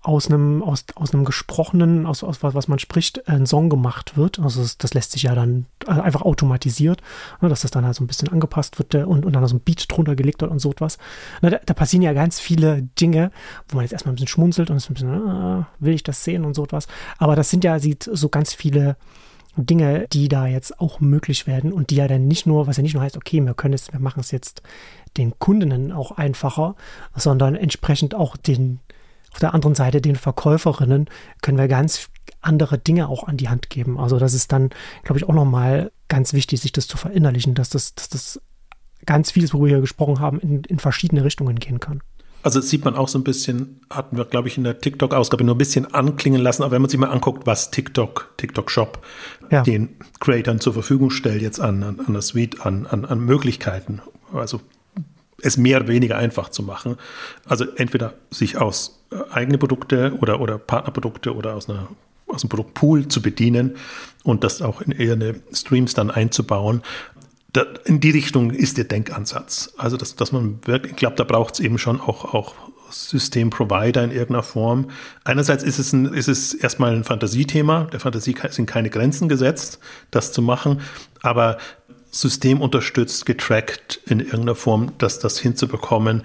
aus einem, aus, aus einem gesprochenen, aus, aus was, was man spricht, ein Song gemacht wird. Also das, das lässt sich ja dann also einfach automatisiert, ne, dass das dann halt so ein bisschen angepasst wird und, und dann so ein Beat drunter gelegt wird und so etwas. Na, da, da, passieren ja ganz viele Dinge, wo man jetzt erstmal ein bisschen schmunzelt und ist ein bisschen, ah, will ich das sehen und so etwas. Aber das sind ja sieht so ganz viele Dinge, die da jetzt auch möglich werden und die ja dann nicht nur, was ja nicht nur heißt, okay, wir können es, wir machen es jetzt den Kundinnen auch einfacher, sondern entsprechend auch den auf der anderen Seite den Verkäuferinnen können wir ganz andere Dinge auch an die Hand geben. Also das ist dann, glaube ich, auch nochmal ganz wichtig, sich das zu verinnerlichen, dass das, dass das ganz vieles, worüber wir hier gesprochen haben, in, in verschiedene Richtungen gehen kann. Also das sieht man auch so ein bisschen, hatten wir, glaube ich, in der TikTok-Ausgabe nur ein bisschen anklingen lassen. Aber wenn man sich mal anguckt, was TikTok, TikTok Shop ja. den Creatern zur Verfügung stellt, jetzt an, an, an der Suite, an, an, an Möglichkeiten, also es mehr oder weniger einfach zu machen. Also entweder sich aus äh, eigene Produkte oder, oder Partnerprodukte oder aus, einer, aus einem Produktpool zu bedienen und das auch in ihre Streams dann einzubauen in die Richtung ist der Denkansatz. Also, dass, dass man wirklich, ich glaube, da braucht es eben schon auch, auch Systemprovider in irgendeiner Form. Einerseits ist es, ein, ist es erstmal ein Fantasiethema. Der Fantasie sind keine Grenzen gesetzt, das zu machen. Aber systemunterstützt, getrackt in irgendeiner Form, das, das hinzubekommen.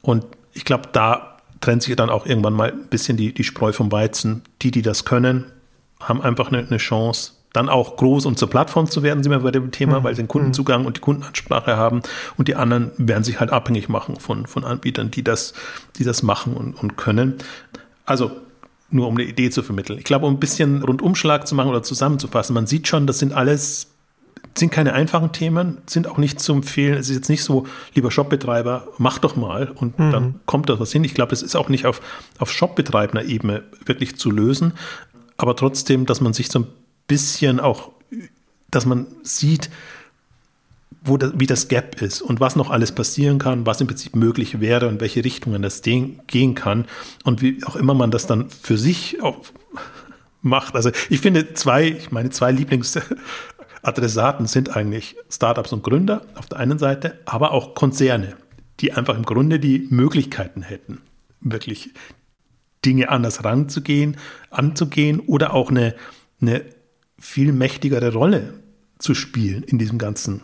Und ich glaube, da trennt sich dann auch irgendwann mal ein bisschen die, die Spreu vom Weizen. Die, die das können, haben einfach eine, eine Chance, dann auch groß und zur Plattform zu werden, sind wir bei dem Thema, mhm. weil sie den Kundenzugang und die Kundenansprache haben und die anderen werden sich halt abhängig machen von, von Anbietern, die das, die das machen und, und können. Also nur um eine Idee zu vermitteln. Ich glaube, um ein bisschen Rundumschlag zu machen oder zusammenzufassen, man sieht schon, das sind alles sind keine einfachen Themen, sind auch nicht zu empfehlen. Es ist jetzt nicht so, lieber Shopbetreiber, mach doch mal und mhm. dann kommt da was hin. Ich glaube, das ist auch nicht auf, auf Shopbetreiber-Ebene wirklich zu lösen. Aber trotzdem, dass man sich so ein bisschen auch, dass man sieht, wo das, wie das Gap ist und was noch alles passieren kann, was im Prinzip möglich wäre und welche Richtungen das gehen kann und wie auch immer man das dann für sich <laughs> macht. Also ich finde zwei, meine zwei Lieblingsadressaten sind eigentlich Startups und Gründer auf der einen Seite, aber auch Konzerne, die einfach im Grunde die Möglichkeiten hätten, wirklich Dinge anders ranzugehen, anzugehen oder auch eine, eine viel mächtigere Rolle zu spielen in diesem ganzen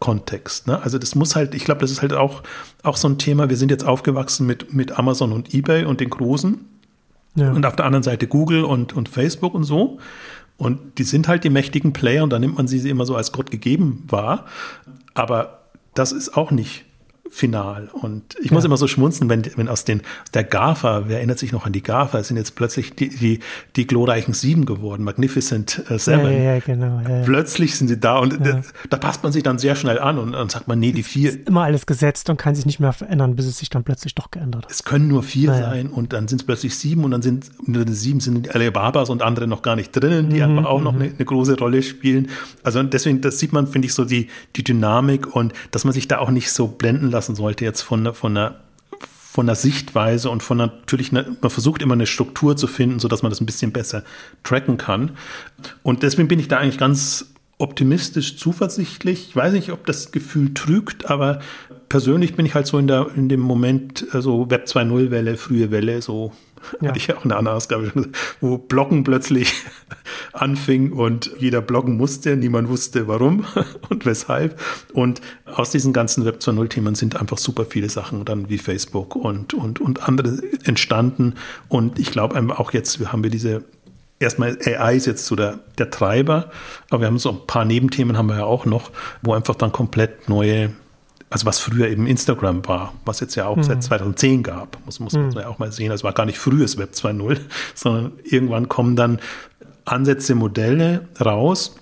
Kontext. Ne? Also das muss halt, ich glaube, das ist halt auch, auch so ein Thema. Wir sind jetzt aufgewachsen mit, mit Amazon und eBay und den Großen. Ja. Und auf der anderen Seite Google und, und Facebook und so. Und die sind halt die mächtigen Player und da nimmt man sie immer so als Gott gegeben wahr. Aber das ist auch nicht final. Und ich ja. muss immer so schmunzen, wenn, wenn aus, den, aus der GAFA, wer erinnert sich noch an die GAFA, sind jetzt plötzlich die, die, die glorreichen Sieben geworden, Magnificent äh, Seven. Ja, ja, genau, Plötzlich sind sie da und da, da, passt man sich dann sehr schnell an und dann sagt man, nee, die vier. Ist immer alles gesetzt und kann sich nicht mehr verändern, bis es sich dann plötzlich doch geändert hat. Es können nur vier sein und dann sind es plötzlich sieben und dann sind unter den sieben sind Alibabas und andere noch gar nicht drinnen, die mhm, einfach auch noch mhm. eine, eine, große Rolle spielen. Also deswegen, das sieht man, finde ich, so die, die Dynamik und dass man sich da auch nicht so blenden lassen lassen sollte, jetzt von, von einer von der Sichtweise und von natürlich, eine, man versucht immer eine Struktur zu finden, sodass man das ein bisschen besser tracken kann. Und deswegen bin ich da eigentlich ganz optimistisch, zuversichtlich. Ich weiß nicht, ob das Gefühl trügt, aber persönlich bin ich halt so in, der, in dem Moment, so also Web 2.0 Welle, frühe Welle, so ja. Hatte ich ja auch eine andere Ausgabe, wo Bloggen plötzlich <laughs> anfing und jeder bloggen musste, niemand wusste warum <laughs> und weshalb. Und aus diesen ganzen Web 2.0-Themen sind einfach super viele Sachen dann wie Facebook und, und, und andere entstanden. Und ich glaube auch jetzt haben wir diese erstmal AI ist jetzt so der, der Treiber, aber wir haben so ein paar Nebenthemen haben wir ja auch noch, wo einfach dann komplett neue also was früher eben Instagram war, was jetzt ja auch mhm. seit 2010 gab, muss, muss mhm. man ja auch mal sehen. Das war gar nicht frühes Web 2.0, <laughs> sondern irgendwann kommen dann Ansätze, Modelle raus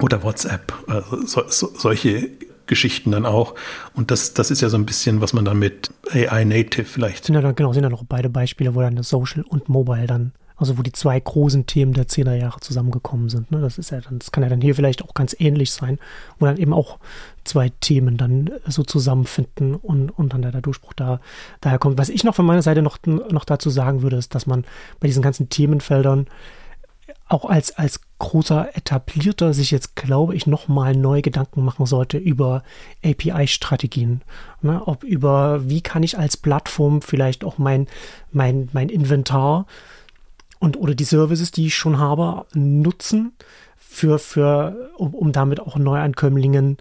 oder WhatsApp, also so, so, solche Geschichten dann auch. Und das, das ist ja so ein bisschen, was man dann mit AI Native vielleicht. Sind ja dann, genau, sind ja noch beide Beispiele, wo dann Social und Mobile dann also wo die zwei großen Themen der 10er Jahre zusammengekommen sind. Ne? Das ist ja dann, das kann ja dann hier vielleicht auch ganz ähnlich sein, wo dann eben auch zwei Themen dann so zusammenfinden und, und dann der, der Durchbruch da daher kommt. Was ich noch von meiner Seite noch, noch dazu sagen würde, ist, dass man bei diesen ganzen Themenfeldern auch als, als großer Etablierter sich jetzt, glaube ich, nochmal neu Gedanken machen sollte über API-Strategien. Ne? Ob über, wie kann ich als Plattform vielleicht auch mein, mein, mein Inventar und oder die Services, die ich schon habe, nutzen, für, für, um, um damit auch Neuankömmlingen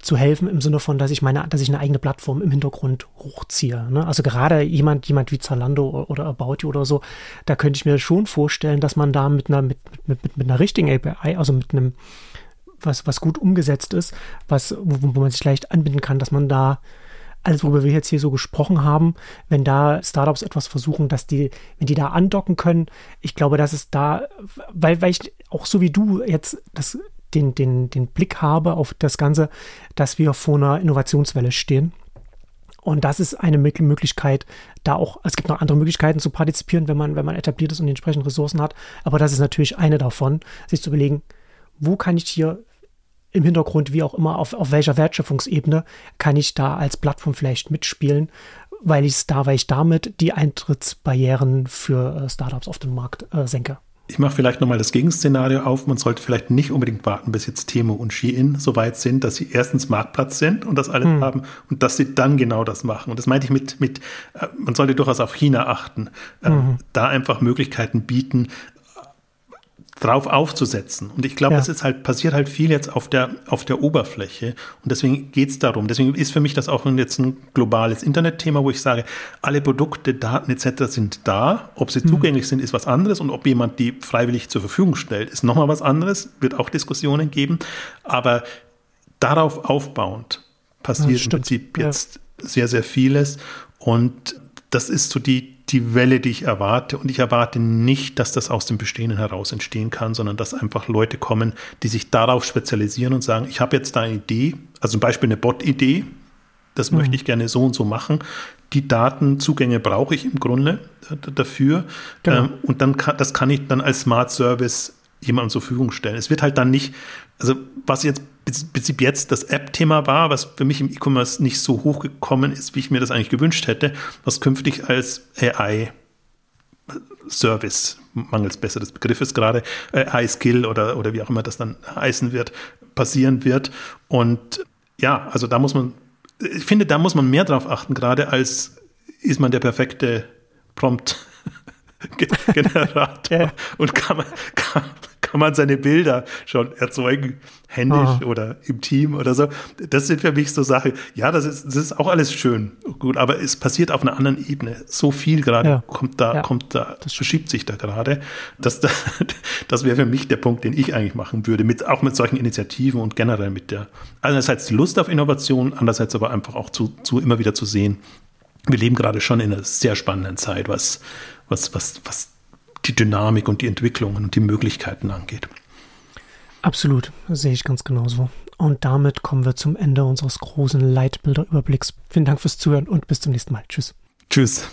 zu helfen, im Sinne von, dass ich meine, dass ich eine eigene Plattform im Hintergrund hochziehe. Ne? Also gerade jemand, jemand wie Zalando oder About You oder so, da könnte ich mir schon vorstellen, dass man da mit einer, mit, mit, mit, mit einer richtigen API, also mit einem, was, was gut umgesetzt ist, was, wo, wo man sich leicht anbinden kann, dass man da alles, worüber wir jetzt hier so gesprochen haben, wenn da Startups etwas versuchen, dass die, wenn die da andocken können, ich glaube, dass es da, weil, weil ich auch so wie du jetzt das, den, den, den Blick habe auf das Ganze, dass wir vor einer Innovationswelle stehen. Und das ist eine Möglichkeit, da auch, es gibt noch andere Möglichkeiten zu partizipieren, wenn man, wenn man etabliert ist und die entsprechenden Ressourcen hat. Aber das ist natürlich eine davon, sich zu überlegen, wo kann ich hier im Hintergrund, wie auch immer, auf, auf welcher Wertschöpfungsebene kann ich da als Plattform vielleicht mitspielen, weil ich da, weil ich damit die Eintrittsbarrieren für äh, Startups auf den Markt äh, senke. Ich mache vielleicht nochmal das Gegenszenario auf. Man sollte vielleicht nicht unbedingt warten, bis jetzt Temo und Shein so weit sind, dass sie erstens Marktplatz sind und das alles hm. haben und dass sie dann genau das machen. Und das meinte ich mit, mit äh, man sollte durchaus auf China achten, äh, mhm. da einfach Möglichkeiten bieten, drauf aufzusetzen. Und ich glaube, ja. das ist halt, passiert halt viel jetzt auf der, auf der Oberfläche. Und deswegen geht es darum. Deswegen ist für mich das auch jetzt ein globales Internetthema, wo ich sage, alle Produkte, Daten etc. sind da. Ob sie mhm. zugänglich sind, ist was anderes. Und ob jemand die freiwillig zur Verfügung stellt, ist nochmal was anderes. Wird auch Diskussionen geben. Aber darauf aufbauend passiert im Prinzip jetzt ja. sehr, sehr vieles. Und das ist so die, die Welle, die ich erwarte. Und ich erwarte nicht, dass das aus dem Bestehenden heraus entstehen kann, sondern dass einfach Leute kommen, die sich darauf spezialisieren und sagen, ich habe jetzt da eine Idee, also zum Beispiel eine Bot-Idee, das mhm. möchte ich gerne so und so machen. Die Datenzugänge brauche ich im Grunde dafür. Genau. Ähm, und dann kann, das kann ich dann als Smart Service jemandem zur Verfügung stellen. Es wird halt dann nicht, also was jetzt Prinzip jetzt das App-Thema war, was für mich im E-Commerce nicht so hochgekommen ist, wie ich mir das eigentlich gewünscht hätte, was künftig als AI Service, mangels besseres Begriffes gerade, AI-Skill oder, oder wie auch immer das dann heißen wird, passieren wird. Und ja, also da muss man, ich finde, da muss man mehr drauf achten, gerade als ist man der perfekte Prompt <laughs> Generator ja. und kann man, kann, kann man seine Bilder schon erzeugen, händisch oh. oder im Team oder so. Das sind für mich so Sachen, ja, das ist, das ist auch alles schön, gut, aber es passiert auf einer anderen Ebene. So viel gerade ja. kommt da, ja. kommt da, das verschiebt sich da gerade. Das, <laughs> das, das wäre für mich der Punkt, den ich eigentlich machen würde, mit, auch mit solchen Initiativen und generell mit der, einerseits die Lust auf Innovation, andererseits aber einfach auch zu, zu immer wieder zu sehen, wir leben gerade schon in einer sehr spannenden Zeit, was, was, was, was die Dynamik und die Entwicklungen und die Möglichkeiten angeht. Absolut, sehe ich ganz genauso. Und damit kommen wir zum Ende unseres großen Leitbilderüberblicks. Vielen Dank fürs Zuhören und bis zum nächsten Mal. Tschüss. Tschüss.